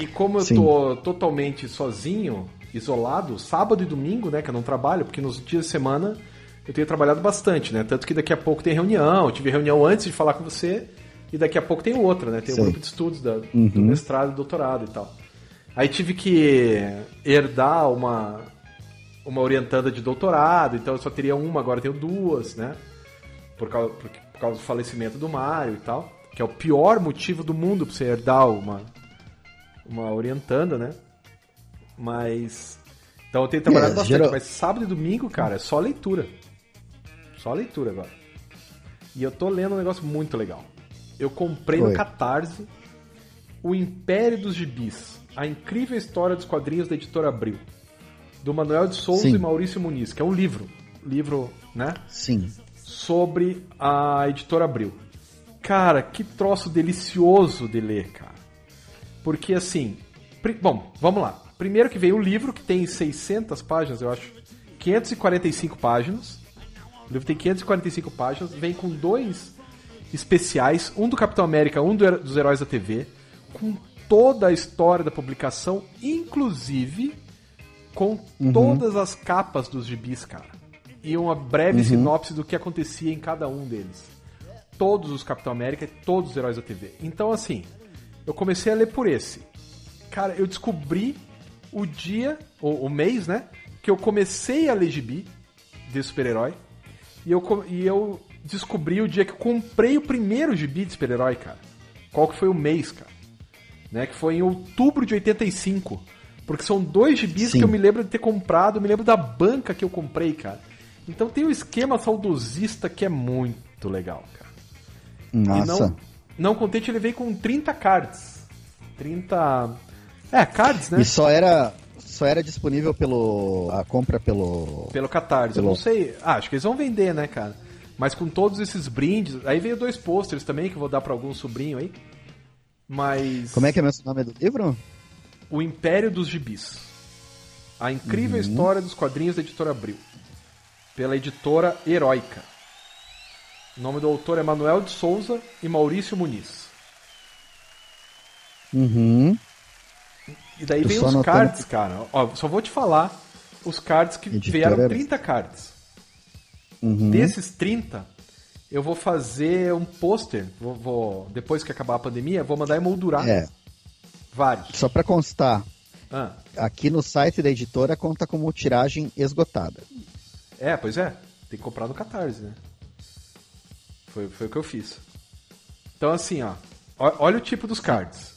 Speaker 1: e como eu Sim. tô totalmente sozinho, isolado, sábado e domingo, né, que eu não trabalho, porque nos dias de semana eu tenho trabalhado bastante, né? Tanto que daqui a pouco tem reunião, eu tive reunião antes de falar com você, e daqui a pouco tem outra, né? Tem o um grupo de estudos da, uhum. do mestrado e doutorado e tal. Aí tive que herdar uma, uma orientanda de doutorado, então eu só teria uma, agora tenho duas, né? por causa, por, por causa do falecimento do Mario e tal, que é o pior motivo do mundo pra você herdar uma, uma orientanda, né? Mas. Então eu tenho trabalhado
Speaker 2: É,
Speaker 1: bastante,
Speaker 2: geral-
Speaker 1: mas sábado e domingo, cara, é só leitura. Só leitura agora. E eu tô lendo um negócio muito legal. Eu comprei no
Speaker 2: Oi.
Speaker 1: Catarse O Império dos Gibis. A incrível história dos quadrinhos da editora Abril. Do Manuel de Souza
Speaker 2: Sim.
Speaker 1: e Maurício Muniz, que é um livro. Livro, né?
Speaker 2: Sim.
Speaker 1: sobre a editora Abril. Cara, que troço delicioso de ler, cara. Porque assim, bom, vamos lá. Primeiro que veio o livro que tem 600 páginas, eu acho, 545 páginas. O livro tem 545 páginas, vem com dois especiais, um do Capitão América, um do dos Heróis da TV, com toda a história da publicação, inclusive com todas as capas dos gibis, cara. E uma breve sinopse do que acontecia em cada um deles. Todos os Capitão América e todos os heróis da TV. Então, assim, eu comecei a ler por esse. Cara, eu descobri o dia, ou o mês, né? Que eu comecei a ler gibi de super-herói. E eu, e eu descobri o dia que eu comprei o primeiro gibi de super-herói, cara. Qual que foi o mês, cara? Né? Que foi em outubro de 85. Porque são dois gibis
Speaker 2: Sim.
Speaker 1: que eu me lembro de ter comprado, eu me lembro da banca que eu comprei, cara. Então tem um esquema saudosista que é muito legal, cara. E
Speaker 2: Nossa.
Speaker 1: não, não contente, ele veio com 30 cards. 30. É, cards, né?
Speaker 2: E só era, só era disponível pelo. a compra pelo.
Speaker 1: Pelo Catarse. Eu
Speaker 2: Pelo-
Speaker 1: não sei. Ah, acho que eles vão vender, né, cara? Mas com todos esses brindes. Aí veio dois pôsteres também que eu vou dar pra algum sobrinho aí. Mas.
Speaker 2: Como é que é o nome do livro?
Speaker 1: O Império dos Gibis. A incrível
Speaker 2: Uhum.
Speaker 1: história dos quadrinhos da editora Abril. Pela editora Heróica. O nome do autor é Manuel de Souza e Maurício Muniz.
Speaker 2: Uhum.
Speaker 1: E daí
Speaker 2: Tô
Speaker 1: vem os cards, cara. Ó, só vou te falar os cards que
Speaker 2: Editora
Speaker 1: vieram
Speaker 2: Heróica.
Speaker 1: 30 cards.
Speaker 2: Uhum.
Speaker 1: Desses 30, eu vou fazer um pôster. Vou, vou- depois que acabar a pandemia, vou mandar emoldurar
Speaker 2: É,
Speaker 1: vários.
Speaker 2: só pra constar,
Speaker 1: Ah,
Speaker 2: aqui no site da editora conta como tiragem esgotada.
Speaker 1: é, pois é. Tem que comprar no Catarse, né? Foi, foi o que eu fiz. Então, assim, ó. Olha o tipo dos cards.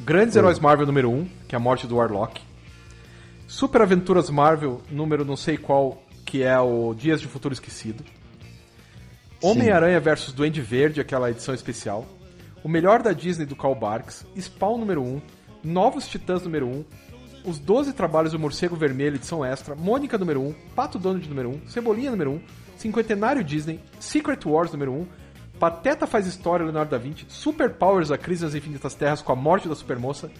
Speaker 1: Grandes Heróis Marvel número 1, que é a morte do Warlock. Super Aventuras Marvel número não sei qual, que é o Dias de Futuro Esquecido. Homem-Aranha versus Duende Verde, aquela edição especial. O melhor da Disney do Carl Barks. Spawn número 1. Novos Titãs número 1. Os 12 Trabalhos do Morcego Vermelho, edição extra. Mônica número 1. Pato Donald número 1. Cebolinha número 1. Cinquentenário Disney. Secret Wars número 1. Pateta faz história, Leonardo da Vinci. Super Powers, a crise nas infinitas terras com a morte da Supermoça.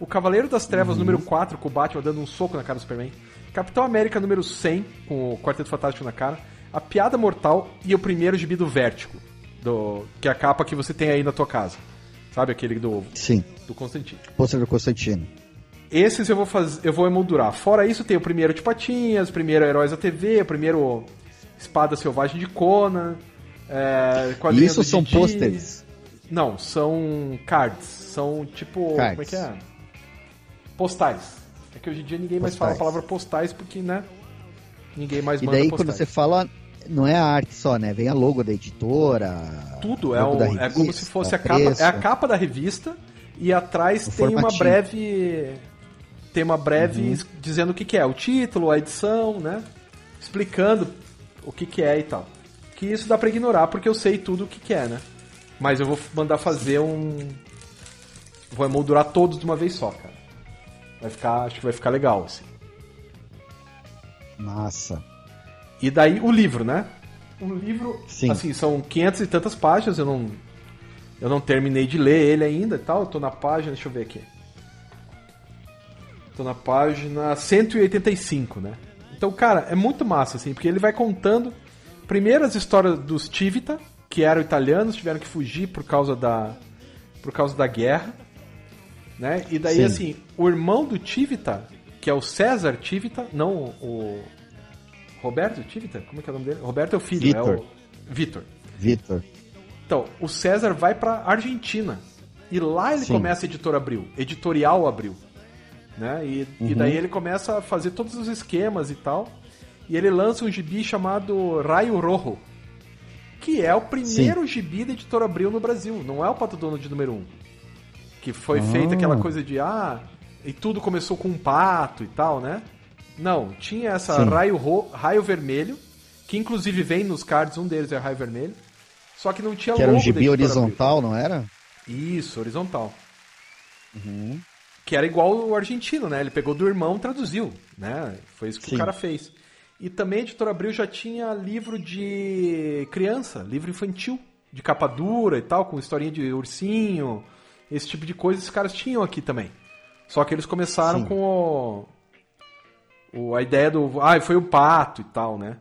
Speaker 1: O Cavaleiro das Trevas número 4, com o Batman dando um soco na cara do Superman. Capitão América número 100, com o Quarteto Fantástico na cara. A Piada Mortal e o primeiro gibi do Vértigo, do, que é a capa que você tem aí na tua casa. Sabe aquele do,
Speaker 2: Sim,
Speaker 1: do Constantino.
Speaker 2: pôster do Constantino.
Speaker 1: Esses eu vou fazer, eu vou emoldurar. Fora isso, tem o primeiro de Patinhas, o primeiro Heróis da TV, o primeiro Espada Selvagem de Conan. É,
Speaker 2: E isso são
Speaker 1: Didi.
Speaker 2: pôsteres.
Speaker 1: Não, são cards. São tipo.
Speaker 2: Cards.
Speaker 1: Como é que é? Postais. É que hoje em dia ninguém mais fala a
Speaker 2: Postais.
Speaker 1: palavra postais porque, né? Ninguém mais
Speaker 2: E
Speaker 1: manda
Speaker 2: daí
Speaker 1: postais.
Speaker 2: quando você fala, não é a arte só, né? Vem a logo da editora.
Speaker 1: Tudo, é, um-
Speaker 2: da
Speaker 1: é como
Speaker 2: revista,
Speaker 1: se fosse a
Speaker 2: o
Speaker 1: capa. É a capa da revista e atrás tem uma
Speaker 2: formatinho.
Speaker 1: breve. Tem uma breve
Speaker 2: Uhum.
Speaker 1: dizendo o que, que é, o título, a edição, né? Explicando o que, que é e tal. Que isso dá pra ignorar porque eu sei tudo o que, que é, né? Mas eu vou mandar fazer um. Vou emoldurar todos de uma vez só, cara. Vai ficar. Acho que vai ficar legal, assim.
Speaker 2: Massa.
Speaker 1: E daí o livro, né? O livro,
Speaker 2: Sim.
Speaker 1: assim, são 500 e tantas páginas, eu não eu não terminei de ler ele ainda e tal, eu tô na página, deixa eu ver aqui. Tô na página 185, né? Então, cara, é muito massa assim, porque ele vai contando primeiro as histórias dos Tivita, que eram italianos, tiveram que fugir por causa da por causa da guerra, né? E daí
Speaker 2: Sim.
Speaker 1: assim, o irmão do Tivita, que é o César Tivita, não o Roberto Tivita? Como é que é o nome dele? Roberto é o filho, é
Speaker 2: Vitor.
Speaker 1: o Vitor.
Speaker 2: Vitor.
Speaker 1: Então, o César vai pra Argentina. E lá ele
Speaker 2: Sim.
Speaker 1: começa a editora Abril, editorial Abril. Né? E, e
Speaker 2: Uhum.
Speaker 1: daí ele começa a fazer todos os esquemas e tal. E ele lança um gibi chamado Raio Rojo. que é o primeiro Sim. gibi da editora Abril no Brasil, não é o Pato Donald número 1. Um, que foi ah. feita aquela coisa de, ah, e tudo começou com um pato e tal, né? Não, tinha essa raio, ro, raio vermelho, que inclusive vem nos cards, um deles é raio vermelho, só que não tinha
Speaker 2: que logo era um gibi horizontal, Abril. não era?
Speaker 1: Isso, horizontal. Uhum. Que era igual o argentino, né? Ele pegou do irmão traduziu, né? Foi isso que Sim. o cara fez. E também a editora Abril já tinha livro de criança, livro infantil, de capa dura e tal, com historinha de ursinho, esse tipo de coisa, esses caras tinham aqui também. Só que eles começaram Sim. com o, o, a ideia do. Ah, foi o pato e tal, né?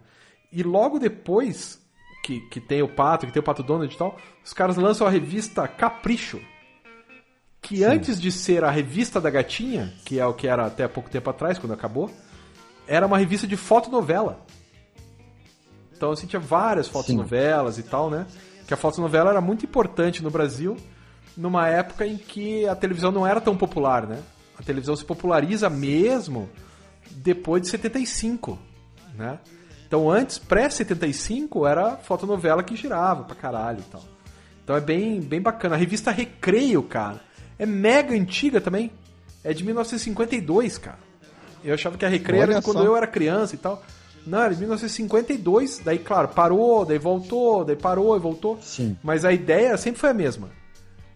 Speaker 1: E logo depois que, que tem o pato, que tem o pato Donald e tal, os caras lançam a revista Capricho. Que Sim. antes de ser a revista da gatinha, que é o que era até pouco tempo atrás, quando acabou, era uma revista de fotonovela. Então assim, tinha várias fotonovelas e tal, né? Que a fotonovela era muito importante no Brasil, numa época em que a televisão não era tão popular, né? A televisão se populariza mesmo depois de 75, né? Então antes, pré-75, era fotonovela que girava pra caralho e tal. Então é bem, bem bacana. A revista Recreio, cara, é mega antiga também. É de 1952, cara. Eu achava que a Recreio Olha era quando eu era criança e tal. Não, era de 1952, daí, claro, parou, daí voltou, daí parou e voltou.
Speaker 2: Sim.
Speaker 1: Mas a ideia sempre foi a mesma.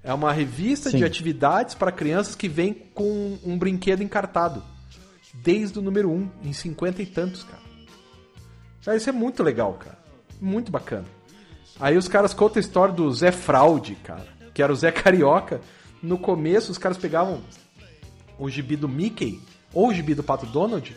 Speaker 1: É uma revista Sim. de atividades para crianças que vem com um brinquedo encartado. Desde o número 1, em 50 e tantos, cara. Cara, isso é muito legal, cara. Muito bacana. Aí os caras contam a história do Zé Fraude, cara. Que era o Zé Carioca. No começo, os caras pegavam o gibi do Mickey ou o gibi do Pato Donald,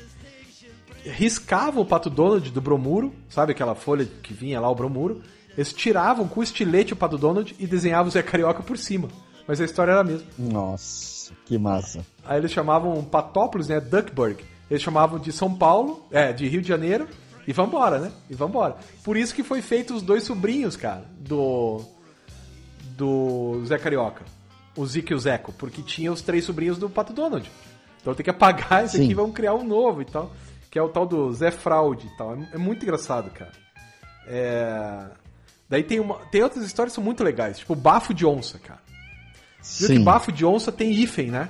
Speaker 1: riscavam o Pato Donald do bromuro, sabe aquela folha que vinha lá o bromuro, eles tiravam com o estilete o Pato Donald e desenhavam o Zé Carioca por cima. Mas a história era a mesma.
Speaker 2: Nossa, que massa.
Speaker 1: Aí eles chamavam Patópolis, né, Duckburg. Eles chamavam de São Paulo, é, de Rio de Janeiro, e vambora, né? E vambora. Por isso que foi feito os dois sobrinhos, cara, do do Zé Carioca. O Zico e o Zeco, porque tinha os três sobrinhos do Pato Donald. Então tem que apagar esse Sim. aqui e vamos criar um novo e tal. Que é o tal do Zé Fraude e tal. É, é muito engraçado, cara. É... Daí tem, uma... tem outras histórias que são muito legais, tipo Bafo de Onça, cara. Sim. Viu que Bafo de Onça tem hífen, né?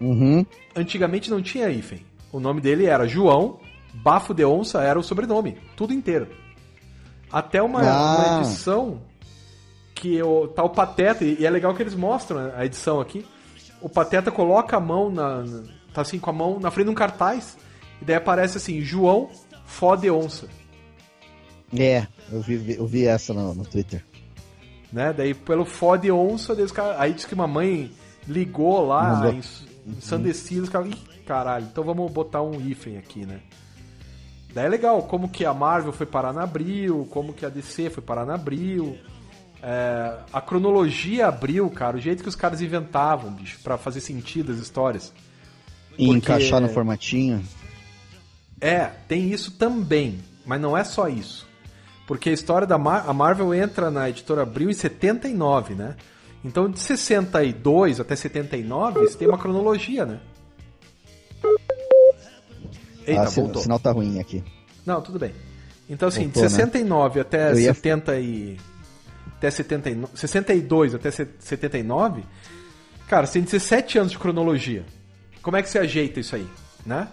Speaker 2: Uhum.
Speaker 1: Antigamente não tinha hífen. O nome dele era João, Bafo de Onça era o sobrenome, tudo inteiro. Até uma, ah. uma edição que o tal Pateta, e é legal que eles mostram a edição aqui, o Pateta coloca a mão na, tá assim com a mão na frente de um cartaz e daí aparece assim João Fode Onça.
Speaker 2: É, eu vi, eu vi essa no, no Twitter.
Speaker 1: Né? Daí pelo Fode Onça, daí cara, aí diz que uma mãe ligou lá em, ensandecido, os caras, caralho, então vamos botar um hífen aqui, né? Daí é legal, como que a Marvel foi parar na Abril, como que a DC foi parar na Abril, é, a cronologia abriu, cara, o jeito que os caras inventavam, bicho, pra fazer sentido as histórias.
Speaker 2: E Porque... encaixar no formatinho.
Speaker 1: É, tem isso também, mas não é só isso. Porque a história da Mar a Marvel entra na editora Abril em 79, né? Então de 62 até 79 você tem uma cronologia, né?
Speaker 2: Eita, ah, voltou. O sinal tá ruim aqui.
Speaker 1: Não, tudo bem. Então assim, voltou, de 69 né? até ia... 70 e até 79, 62 até 79, cara, você tem 17 anos de cronologia. Como é que você ajeita isso aí, né?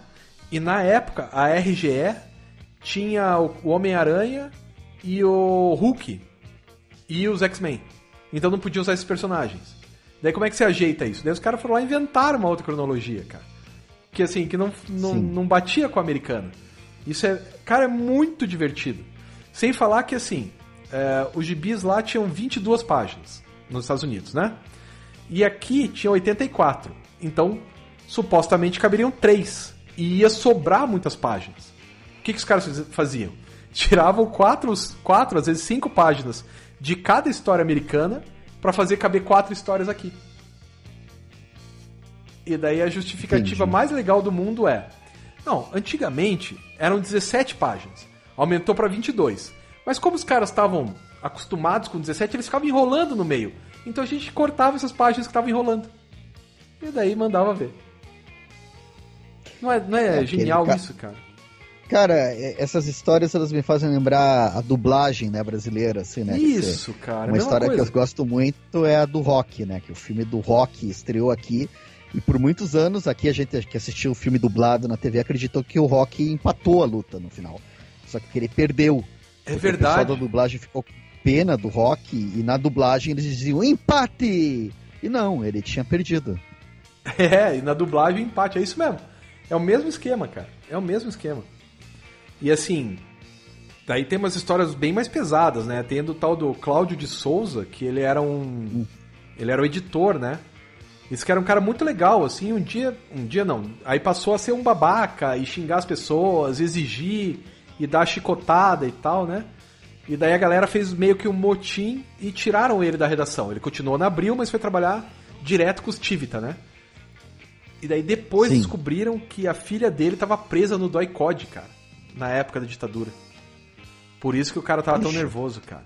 Speaker 1: E na época, a RGE tinha o Homem-Aranha e o Hulk e os X-Men. Então não podia usar esses personagens. Daí como é que você ajeita isso? Daí os caras foram lá e inventaram uma outra cronologia, cara. Que assim, que não, não, não batia com a americana. Isso é, cara, é muito divertido. Sem falar que assim, é, os gibis lá tinham 22 páginas nos Estados Unidos, né? E aqui tinha 84. Então, supostamente caberiam 3. E ia sobrar muitas páginas. O que, que os caras faziam? Tiravam 4, quatro, às vezes 5 páginas de cada história americana para fazer caber 4 histórias aqui. E daí a justificativa Entendi. mais legal do mundo é: não, antigamente eram 17 páginas, aumentou para 22. Mas como os caras estavam acostumados com 17, eles ficavam enrolando no meio. Então a gente cortava essas páginas que estavam enrolando. E daí mandava ver. Não é, não é, é genial isso, cara?
Speaker 2: Cara, é, essas histórias elas me fazem lembrar a dublagem, né, brasileira, assim, né?
Speaker 1: Isso, cara.
Speaker 2: Uma história coisa. que eu gosto muito é a do Rock, né? Que o filme do Rock estreou aqui. E por muitos anos, aqui a gente que assistiu o filme dublado na TV acreditou que o Rock empatou a luta no final. Só que ele perdeu.
Speaker 1: É verdade. O
Speaker 2: pessoal da dublagem ficou com pena do Rock e na dublagem eles diziam empate! E não, ele tinha perdido.
Speaker 1: É, e na dublagem empate, é isso mesmo. É o mesmo esquema, cara. É o mesmo esquema. E assim, daí tem umas histórias bem mais pesadas, né? Tem do tal do Cláudio de Souza, que ele era um. Ele era o editor, né? Esse que era um cara muito legal, assim, um dia. Um dia não. Aí passou a ser um babaca e xingar as pessoas, exigir e dar chicotada e tal, né? E daí a galera fez meio que um motim e tiraram ele da redação. Ele continuou na Abril, mas foi trabalhar direto com os Tivita, né? E daí depois Sim. descobriram que a filha dele estava presa no Doi Code, cara na época da ditadura. Por isso que o cara tava Ixi. tão nervoso, cara.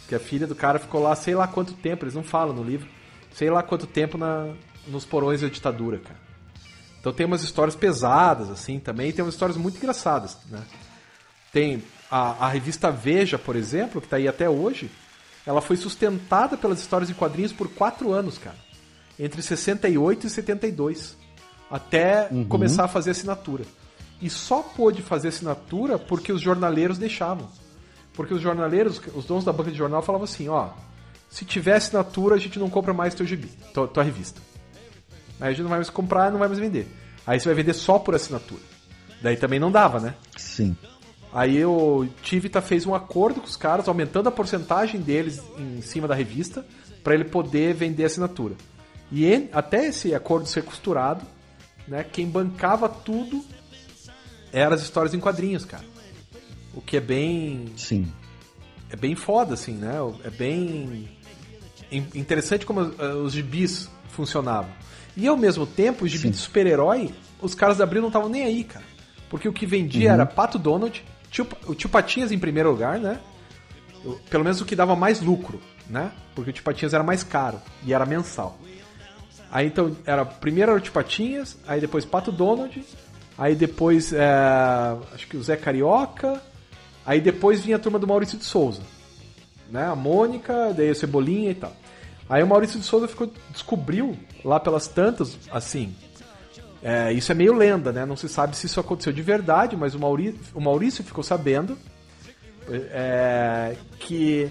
Speaker 1: Porque a filha do cara ficou lá sei lá quanto tempo, eles não falam no livro, sei lá quanto tempo na, nos porões da ditadura, cara. Então tem umas histórias pesadas, assim, também, e tem umas histórias muito engraçadas, né? Tem a, a revista Veja, por exemplo, que tá aí até hoje, ela foi sustentada pelas histórias em quadrinhos por quatro anos, cara. Entre 68 e 72. Até uhum. começar a fazer assinatura e só pôde fazer assinatura porque os jornaleiros deixavam. Porque os jornaleiros, os donos da banca de jornal falavam assim, ó, se tiver assinatura a gente não compra mais teu gibi, tua, tua revista. Aí a gente não vai mais comprar, não vai mais vender. Aí você vai vender só por assinatura. Daí também não dava, né?
Speaker 2: Sim.
Speaker 1: Aí o Tivita fez um acordo com os caras, aumentando a porcentagem deles em cima da revista, para ele poder vender assinatura. E até esse acordo ser costurado, né, quem bancava tudo eram as histórias em quadrinhos, cara. O que é bem.
Speaker 2: Sim.
Speaker 1: É bem foda, assim, né? É bem. Interessante como eh, os gibis funcionavam. E ao mesmo tempo, os gibis Sim. de super-herói, os caras da Abril não estavam nem aí, cara. Porque o que vendia uhum. era Pato Donald, tio, o Tio Patinhas em primeiro lugar, né? Pelo menos o que dava mais lucro, né? Porque o Tio Patinhas era mais caro e era mensal. Aí então, era primeiro era o Tio Patinhas, aí depois Pato Donald, Aí depois, é, acho que o Zé Carioca. Aí depois vinha a turma do Maurício de Souza. Né? A Mônica, daí o Cebolinha e tal. Aí o Maurício de Souza ficou, descobriu lá pelas tantas, assim. É, isso é meio lenda, né? Não se sabe se isso aconteceu de verdade, mas o Maurício, o Maurício ficou sabendo é, que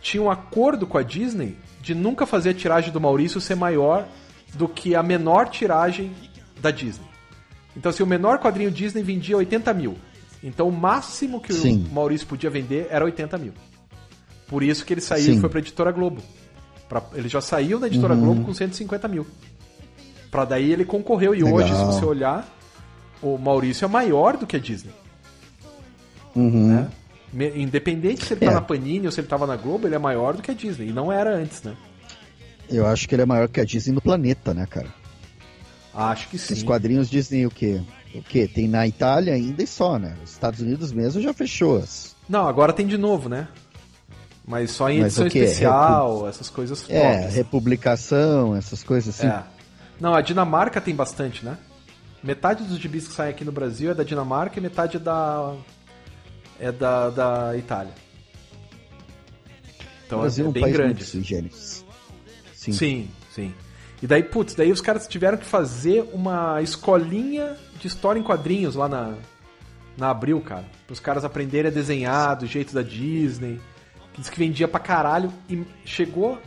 Speaker 1: tinha um acordo com a Disney de nunca fazer a tiragem do Maurício ser maior do que a menor tiragem da Disney. Então, se assim, o menor quadrinho Disney vendia 80 mil. Então, o máximo que Sim. o Maurício podia vender era 80 mil. Por isso que ele saiu Sim. e foi pra editora Globo. Pra, ele já saiu da editora uhum. Globo com 150 mil. Pra daí ele concorreu. E Legal. hoje, se você olhar, o Maurício é maior do que a Disney.
Speaker 2: Uhum.
Speaker 1: Né? Independente se ele tá é. tá na Panini ou se ele tava na Globo, ele é maior do que a Disney. E não era antes, né?
Speaker 2: Eu acho que ele é maior que a Disney no planeta, né, cara?
Speaker 1: Acho que sim.
Speaker 2: Os quadrinhos dizem o quê? O quê? Tem na Itália ainda e só, né? Os Estados Unidos mesmo já fechou. As...
Speaker 1: Não, agora tem de novo, né? Mas só em Mas edição especial, Repu... essas coisas
Speaker 2: É, republicação, essas coisas assim. É.
Speaker 1: Não, a Dinamarca tem bastante, né? Metade dos gibis que saem aqui no Brasil é da Dinamarca e metade é da. é da, da Itália.
Speaker 2: Então o Brasil é, é um bem país grande. Muito
Speaker 1: Sim. sim, sim. E daí, putz, daí os caras tiveram que fazer uma escolinha de história em quadrinhos lá na, na Abril, cara. Para os caras aprenderem a desenhar do jeito da Disney. Diz que vendia pra caralho. E chegou.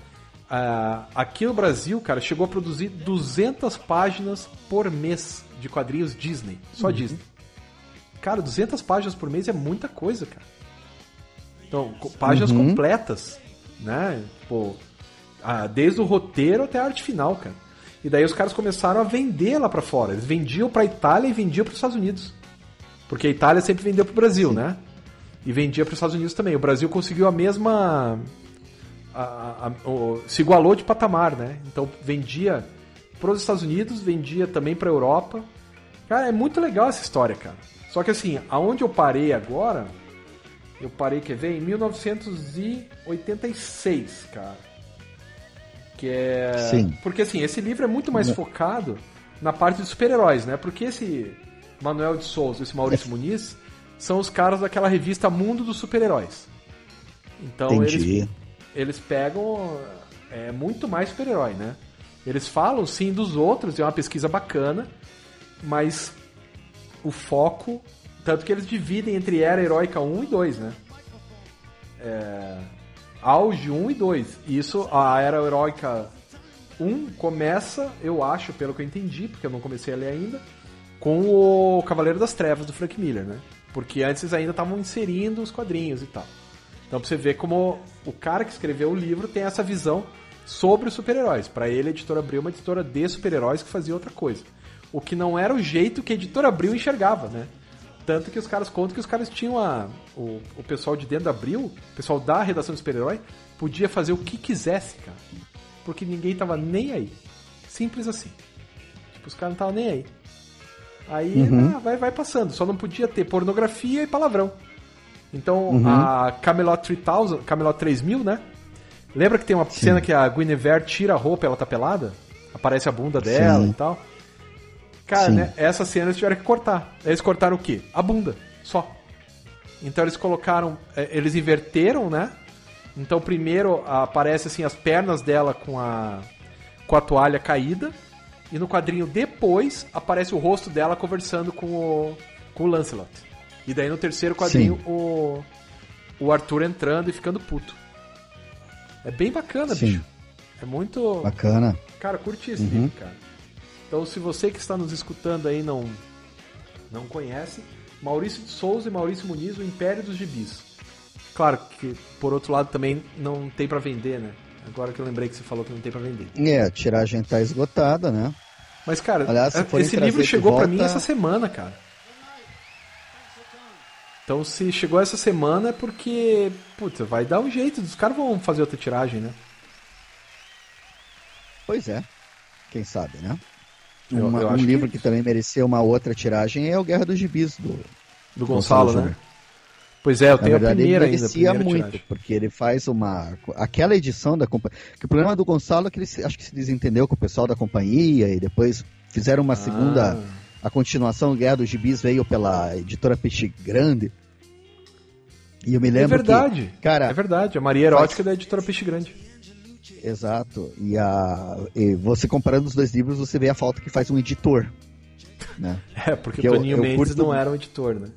Speaker 1: Uh, aqui no Brasil, cara, chegou a produzir 200 páginas por mês de quadrinhos Disney. Só uhum. Disney. Cara, 200 páginas por mês é muita coisa, cara. Então, páginas uhum. completas, né? Pô, ah, desde o roteiro até a arte final, cara. E daí os caras começaram a vender lá para fora. Eles vendiam para Itália e vendiam para os Estados Unidos. Porque a Itália sempre vendeu para o Brasil, Sim. né? E vendia para os Estados Unidos também. O Brasil conseguiu a mesma. A, a, o, se igualou de patamar, né? Então vendia para os Estados Unidos, vendia também para a Europa. Cara, é muito legal essa história, cara. Só que assim, aonde eu parei agora, eu parei, quer ver? Em 1986, cara. Que é.
Speaker 2: Sim.
Speaker 1: Porque assim, esse livro é muito mais focado na parte dos super-heróis, né? Porque esse. Manuel de Souza e esse Maurício Muniz são os caras daquela revista Mundo dos Super-Heróis. Então
Speaker 2: Entendi.
Speaker 1: eles, eles pegam é, muito mais super-herói, né? Eles falam sim dos outros, é uma pesquisa bacana, mas o foco. Tanto que eles dividem entre Era Heróica 1 e 2, né? É, auge 1 e 2. E isso, a Era Heróica 1 começa, eu acho, pelo que eu entendi, porque eu não comecei a ler ainda, com o Cavaleiro das Trevas do Frank Miller, né? Porque antes eles ainda estavam inserindo os quadrinhos e tal. Então pra você ver como o cara que escreveu o livro tem essa visão sobre os super-heróis. Para ele, a editora Abril é uma editora de super-heróis que fazia outra coisa. O que não era o jeito que a editora Abril enxergava, né? Tanto que os caras contam que os caras tinham a. O, o pessoal de dentro da Abril, o pessoal da redação de super-herói, podia fazer o que quisesse, cara. Porque ninguém tava nem aí. Simples assim. Tipo, os caras não estavam nem aí. Aí
Speaker 2: Uhum.
Speaker 1: ah, vai, vai passando. Só não podia ter pornografia e palavrão. Então
Speaker 2: Uhum.
Speaker 1: a Camelot 3000, Camelot 3000, né? Lembra que tem uma cena que a Guinevere tira a roupa e ela tá pelada? Aparece a bunda dela
Speaker 2: Sim.
Speaker 1: e tal. Cara,
Speaker 2: Sim.
Speaker 1: né? Essa cena eles tiveram que cortar. Eles cortaram o quê? A bunda, só. Então eles colocaram, eh, eles inverteram, né? Então primeiro aparece assim as pernas dela com a com a toalha caída e no quadrinho depois aparece o rosto dela conversando com o com o Lancelot. E daí no terceiro quadrinho o o Arthur entrando e ficando puto. É bem bacana,
Speaker 2: Sim.
Speaker 1: bicho. É muito
Speaker 2: Bacana.
Speaker 1: Cara, curti esse
Speaker 2: Uhum.
Speaker 1: livro, cara. Então, se você que está nos escutando aí não não conhece, Maurício de Souza e Maurício Muniz, o Império dos Gibis. Claro que, por outro lado, também não tem pra vender, né? Agora que eu lembrei que você falou que não tem pra vender.
Speaker 2: É, a tiragem tá esgotada, né?
Speaker 1: Mas, cara,
Speaker 2: Aliás,
Speaker 1: esse livro chegou pra
Speaker 2: volta-
Speaker 1: mim essa semana, cara. Então, se chegou essa semana é porque, putz, vai dar um jeito, os caras vão fazer outra tiragem, né?
Speaker 2: Pois é. Quem sabe, né? Uma-
Speaker 1: eu
Speaker 2: um livro
Speaker 1: que-
Speaker 2: que... também mereceu uma outra tiragem é o Guerra dos Gibis, do
Speaker 1: Do Gonçalo,
Speaker 2: Gonçalo
Speaker 1: né? Pois é, eu tenho
Speaker 2: verdade,
Speaker 1: a primeira
Speaker 2: ele
Speaker 1: ainda.
Speaker 2: merecia
Speaker 1: primeira
Speaker 2: muito,
Speaker 1: tiragem.
Speaker 2: porque ele faz uma. Aquela edição da companhia. Que o problema do Gonçalo é que ele se- acho que se desentendeu com o pessoal da companhia e depois fizeram uma segunda. A continuação Guerra dos Gibis veio pela editora Peixe Grande. E eu me
Speaker 1: É
Speaker 2: lembro
Speaker 1: verdade.
Speaker 2: que. Cara,
Speaker 1: É verdade. A Maria Erótica é da editora Peixe Grande.
Speaker 2: exato. E, a, e você comparando os dois livros, você vê a falta que faz um editor. Né?
Speaker 1: É, porque
Speaker 2: Que
Speaker 1: o
Speaker 2: eu-
Speaker 1: Toninho
Speaker 2: eu
Speaker 1: Mendes
Speaker 2: curto-
Speaker 1: não era um editor, né?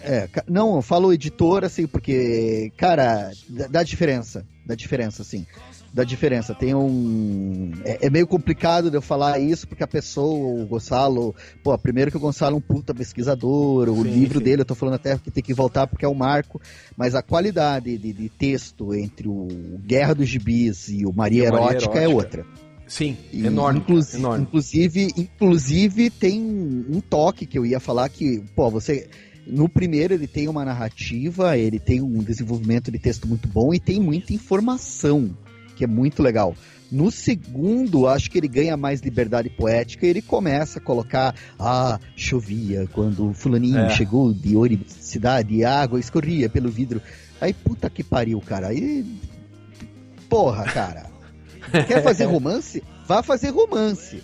Speaker 2: É, não, eu falo editor, assim, porque, cara, dá diferença. Dá diferença, assim. Dá diferença. Tem um. É, é meio complicado de eu falar isso, porque a pessoa, o Gonçalo. Pô, primeiro que o Gonçalo é um puta pesquisador, o
Speaker 1: Sim,
Speaker 2: livro
Speaker 1: sim.
Speaker 2: dele, eu tô falando até que tem que voltar porque é o marco, mas a qualidade de, de texto entre o Guerra dos Gibis e o Maria,
Speaker 1: E o Maria
Speaker 2: Erótica, é
Speaker 1: Erótica.
Speaker 2: outra.
Speaker 1: Sim,
Speaker 2: E,
Speaker 1: enorme.
Speaker 2: inclusi-
Speaker 1: enorme.
Speaker 2: Inclusive, inclusive tem um toque que eu ia falar que, pô, você. No primeiro ele tem uma narrativa, ele tem um desenvolvimento de texto muito bom e tem muita informação, que é muito legal. No segundo, acho que ele ganha mais liberdade poética e ele começa a colocar, ah, chovia quando o fulaninho
Speaker 1: É.
Speaker 2: chegou de cidade e a água escorria pelo vidro. Aí, puta que pariu, cara. Aí, porra, cara. Quer fazer romance? Vá fazer romance.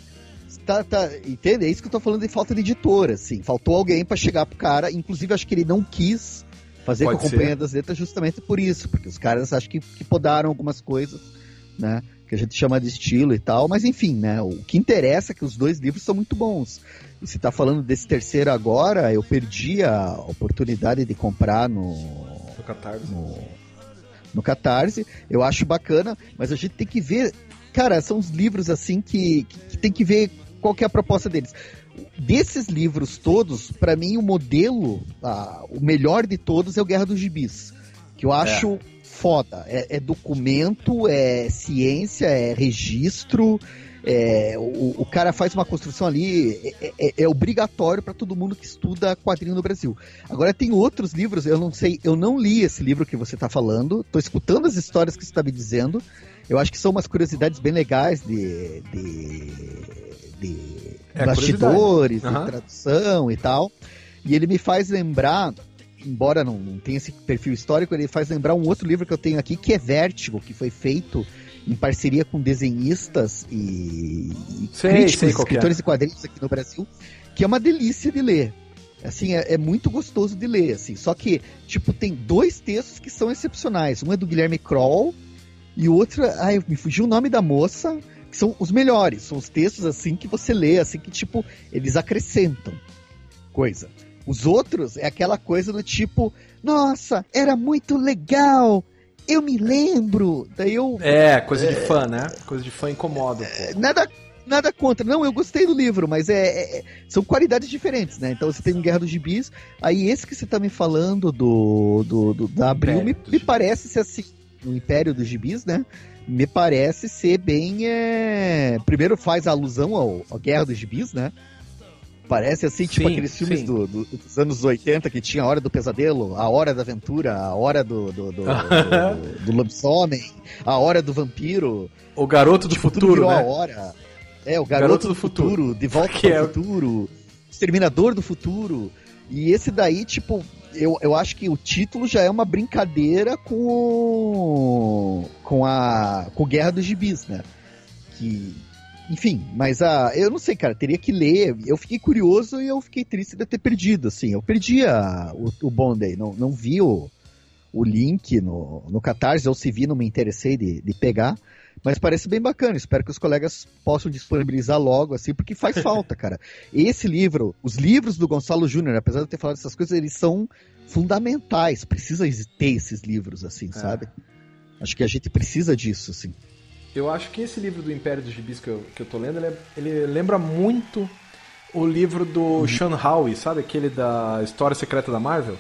Speaker 2: Tá, tá, entende? É isso que eu tô falando de falta de editor, assim. Faltou alguém pra chegar pro cara. Inclusive, acho que ele não quis fazer
Speaker 1: Pode
Speaker 2: com a Companhia das Letras justamente por isso. Porque os caras acho que, que podaram algumas coisas, né? Que a gente chama de estilo e tal. Mas enfim, né? O que interessa é que os dois livros são muito bons. E se tá falando desse terceiro agora, eu perdi a oportunidade de comprar no,
Speaker 1: No Catarse.
Speaker 2: no, no Catarse. Eu acho bacana, mas a gente tem que ver. Cara, são os livros assim que, que, que tem que ver qual que é a proposta deles. Desses livros todos, pra mim o modelo, ah, o melhor de todos é o Guerra dos Gibis. Que eu acho foda. É, é documento, é ciência, é registro. é, o, o cara faz uma construção ali, é, é- é obrigatório para todo mundo que estuda quadrinho no Brasil. Agora tem outros livros, eu não sei, eu não li esse livro que você está falando, tô escutando as histórias que você está me dizendo. Eu acho que são umas curiosidades bem legais de, de, de
Speaker 1: É,
Speaker 2: bastidores, de
Speaker 1: Aham.
Speaker 2: tradução e tal. E ele me faz lembrar, embora não, não tenha esse perfil histórico, ele faz lembrar um outro livro que eu tenho aqui, que é Vértigo, que foi feito em parceria com desenhistas e, e
Speaker 1: Sei,
Speaker 2: críticos,
Speaker 1: sei é.
Speaker 2: escritores de quadrinhos aqui no Brasil, que é uma delícia de ler. Assim, é, é, muito gostoso de ler, assim. Só que, tipo, tem dois textos que são excepcionais. Um é do Guilherme Kroll e o outro, ai, me fugiu o nome da moça, que são os melhores. São os textos, assim, que você lê, assim, que, tipo, eles acrescentam coisa. Os outros é aquela coisa do tipo, nossa, era muito legal, eu me lembro. Daí eu.
Speaker 1: É, coisa é, de fã, né? Coisa de fã incomoda.
Speaker 2: É, nada, nada contra. Não, eu gostei do livro, mas é, é, é, são qualidades diferentes, né? Então você tem um Guerra dos Gibis, aí esse que você tá me falando do, do, do da Abril me, me parece ser assim, o Império dos Gibis, né? Me parece ser bem. É... Primeiro faz alusão ao, ao Guerra dos Gibis, né? Parece assim, tipo sim, aqueles filmes do, do, dos anos 80 que tinha a Hora do Pesadelo, a Hora da Aventura, a Hora do, do, do, do, do lobisomem, a Hora do vampiro.
Speaker 1: O Garoto do tipo, Futuro, né?
Speaker 2: a hora. É, o Garoto, Garoto do, do futuro, futuro, De Volta para o é... Futuro, Exterminador do Futuro. E esse daí, tipo, eu, eu acho que o título já é uma brincadeira com com a com Guerra dos Gibis, né? Que enfim, mas a, eu não sei, cara, teria que ler. Eu fiquei curioso e eu fiquei triste de ter perdido, assim. Eu perdi a, o, o Bond não, não vi o, o link no, no Catarse, ou se vi, não me interessei de, de pegar. Mas parece bem bacana. Espero que os colegas possam disponibilizar logo, assim, porque faz falta, cara. Esse livro, os livros do Gonçalo Júnior, apesar de eu ter falado essas coisas, eles são fundamentais. Precisa ter esses livros, assim, é. sabe? Acho que a gente precisa disso, assim.
Speaker 1: Eu acho que esse livro do Império dos Gibis que eu, que eu tô lendo, ele, é, ele lembra muito o livro do uhum. Sean Howe, sabe? Aquele da História Secreta da Marvel.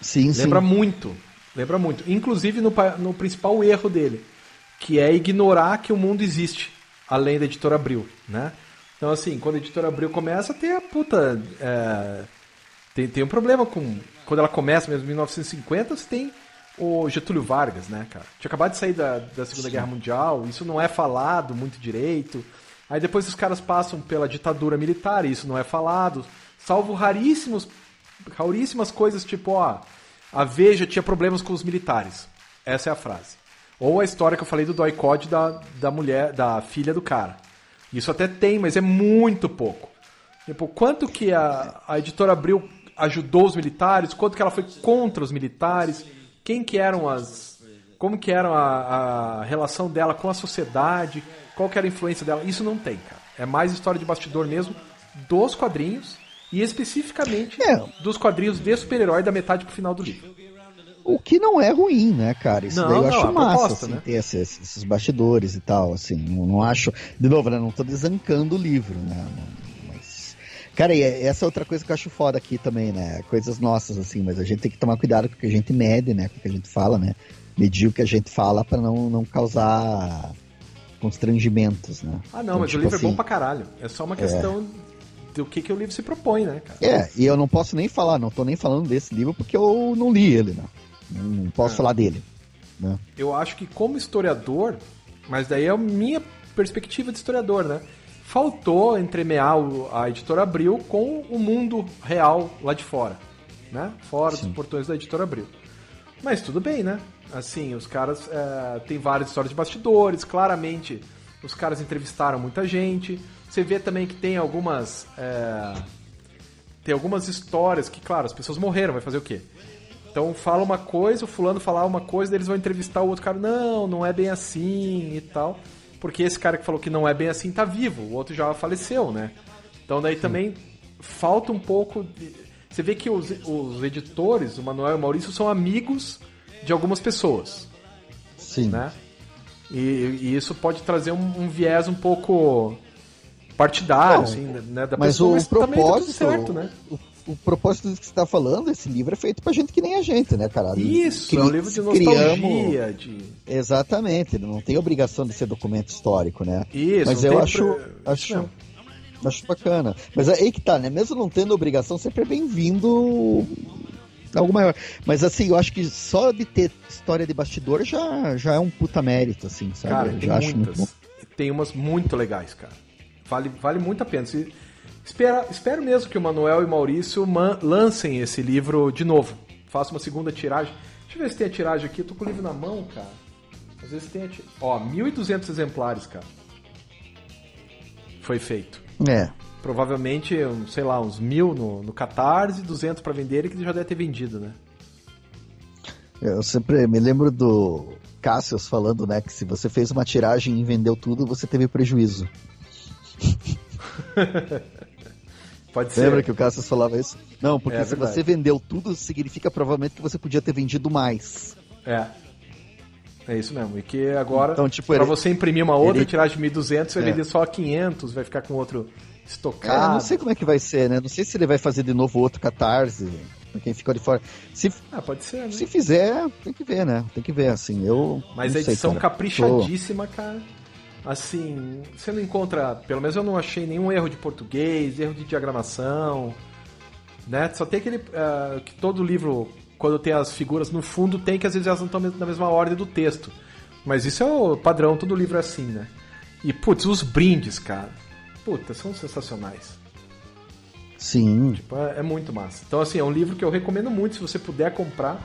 Speaker 2: Sim,
Speaker 1: lembra sim. Lembra muito. Lembra muito. Inclusive no, no principal erro dele, que é ignorar que o mundo existe, além da editora Abril, né? Então, assim, quando a editora Abril começa, tem a puta. É, tem, tem um problema com. Quando ela começa mesmo em 1950, você tem o Getúlio Vargas, né, cara? Tinha acabado de sair da, da Segunda Sim. Guerra Mundial, isso não é falado muito direito. Aí depois os caras passam pela ditadura militar, e isso não é falado. Salvo raríssimos, raríssimas coisas, tipo, ó, a Veja tinha problemas com os militares. Essa é a frase. Ou a história que eu falei do doicode da, da mulher, da filha do cara. Isso até tem, mas é muito pouco. Tipo, quanto que a, a editora Abril ajudou os militares, quanto que ela foi contra os militares quem que eram as. Como que era a, a relação dela com a sociedade, qual que era a influência dela. Isso não tem, cara. É mais história de bastidor mesmo dos quadrinhos e especificamente é. dos quadrinhos de super-herói da metade pro final do livro.
Speaker 2: O que não é ruim, né, cara? Isso não, daí eu não, acho massa, proposta, assim, né? ter esses, esses, bastidores e tal, assim. Não, não, acho. De novo, né? Não tô desancando o livro, né? Cara, e é, essa é outra coisa que eu acho foda aqui também, né? Coisas nossas, assim, mas a gente tem que tomar cuidado com o que a gente mede, né? Com o que a gente fala, né? Medir o que a gente fala para não, não causar constrangimentos, né?
Speaker 1: Ah, não, então, mas tipo o livro assim, é bom assim, pra caralho. É só uma questão é... do que, que o livro se propõe, né, cara?
Speaker 2: É, e eu não posso nem falar, não tô nem falando desse livro porque eu não li ele, né? Não posso é. falar dele. Né?
Speaker 1: Eu acho que como historiador, mas daí é a minha perspectiva de historiador, né? Faltou entremear a editora Abril com o mundo real lá de fora, né? Fora Sim. dos portões da editora Abril. Mas tudo bem, né? Assim, os caras é, tem várias histórias de bastidores, claramente os caras entrevistaram muita gente. Você vê também que tem algumas é, tem algumas histórias que, claro, as pessoas morreram, vai fazer o quê? Então fala uma coisa, o fulano falar uma coisa, eles vão entrevistar o outro cara, não, não é bem assim e tal porque esse cara que falou que não é bem assim tá vivo, o outro já faleceu, né? Então daí Sim. também falta um pouco. De... Você vê que os, os editores, o Manuel e o Maurício, são amigos de algumas pessoas.
Speaker 2: Sim.
Speaker 1: Né? E, e isso pode trazer um, um, viés um pouco partidário, Não, assim, né? Da
Speaker 2: mas pessoa, o mas propósito, tá certo, né? O o propósito do que você está falando, esse livro é feito pra gente que nem a gente, né, cara?
Speaker 1: Isso, Cri é um livro de nostalgia. Criamos... De...
Speaker 2: Exatamente, não tem obrigação de ser documento histórico, né?
Speaker 1: Isso,
Speaker 2: Mas eu acho, acho, acho bacana. Mas aí que tá, né? Mesmo não tendo obrigação, sempre é bem-vindo algo maior. Mas assim, eu acho que só de ter história de bastidor já, já é um puta mérito, assim, sabe?
Speaker 1: Cara,
Speaker 2: eu
Speaker 1: tem muitas. Tem umas muito legais, cara. Vale, vale muito a pena. Se, Espera, espero mesmo que o Manuel e o Maurício lancem esse livro de novo. Faça uma segunda tiragem. Deixa eu ver se tem a tiragem aqui. Eu tô com o livro na mão, cara. Às vezes tem a tiragem. Ó, 1.200 exemplares, cara. Foi feito.
Speaker 2: É.
Speaker 1: provavelmente, sei lá, uns mil no, no Catarse, 200 para vender e que já deve ter vendido, né?
Speaker 2: Eu sempre me lembro do Cassius falando, né, que se você fez uma tiragem e vendeu tudo, você teve prejuízo.
Speaker 1: Pode ser.
Speaker 2: Lembra que o Cassius falava isso? Não, porque é, se verdade. você vendeu tudo, significa provavelmente que você podia ter vendido mais.
Speaker 1: É. É isso mesmo. E que agora, então, tipo, pra ele, você imprimir uma outra ele... tiragem de 1.200, você vai é. vender só 500, vai ficar com outro estocado.
Speaker 2: É, não sei como é que vai ser, né? Não sei se ele vai fazer de novo outro catarse, pra quem ficou de fora. Se,
Speaker 1: ah, pode ser, né?
Speaker 2: Se fizer, tem que ver, né? Tem que ver, assim, eu...
Speaker 1: Mas a edição sei, caprichadíssima, cara. Assim, você não encontra, pelo menos eu não achei nenhum erro de português, erro de diagramação, né? Só tem aquele, uh, que todo livro quando tem as figuras no fundo, tem que às vezes elas não estão na mesma ordem do texto. Mas isso é o padrão, todo livro é assim, né? E, putz, os brindes, cara. Puta, são sensacionais.
Speaker 2: Sim.
Speaker 1: Tipo, é, é, muito massa. Então, assim, é um livro que eu recomendo muito, se você puder comprar.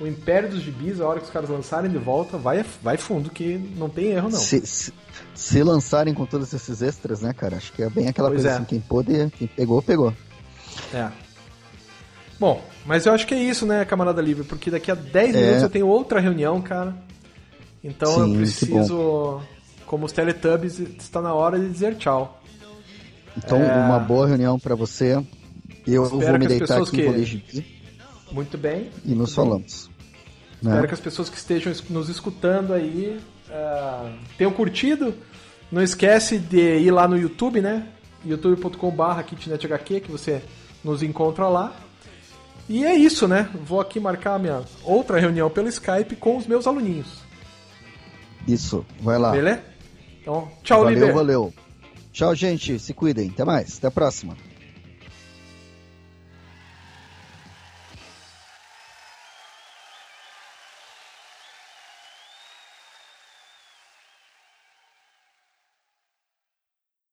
Speaker 1: O Império dos Gibis, a hora que os caras lançarem de volta, vai, vai fundo, que não tem erro, não.
Speaker 2: Se, se, se lançarem com todos esses extras, né, cara? Acho que é bem aquela pois coisa é. assim, quem pôde, quem pegou, pegou.
Speaker 1: É. Bom, mas eu acho que é isso, né, camarada livre, porque daqui a 10 é... minutos eu tenho outra reunião, cara. Então Sim, eu preciso, como os Teletubbies, está na hora de dizer tchau.
Speaker 2: Então, é... uma boa reunião para você. Eu Espero vou me deitar aqui que...
Speaker 1: Muito bem.
Speaker 2: E nos falamos.
Speaker 1: Né? Espero que as pessoas que estejam nos escutando aí uh, tenham curtido. Não esquece de ir lá no YouTube, né? youtube.com.br kitnethq, que você nos encontra lá. E é isso, né? Vou aqui marcar minha outra reunião pelo Skype com os meus aluninhos.
Speaker 2: Isso, vai lá.
Speaker 1: Beleza? Então, tchau,
Speaker 2: Valeu,
Speaker 1: Liber.
Speaker 2: valeu. Tchau, gente. Se cuidem. Até mais. Até a próxima.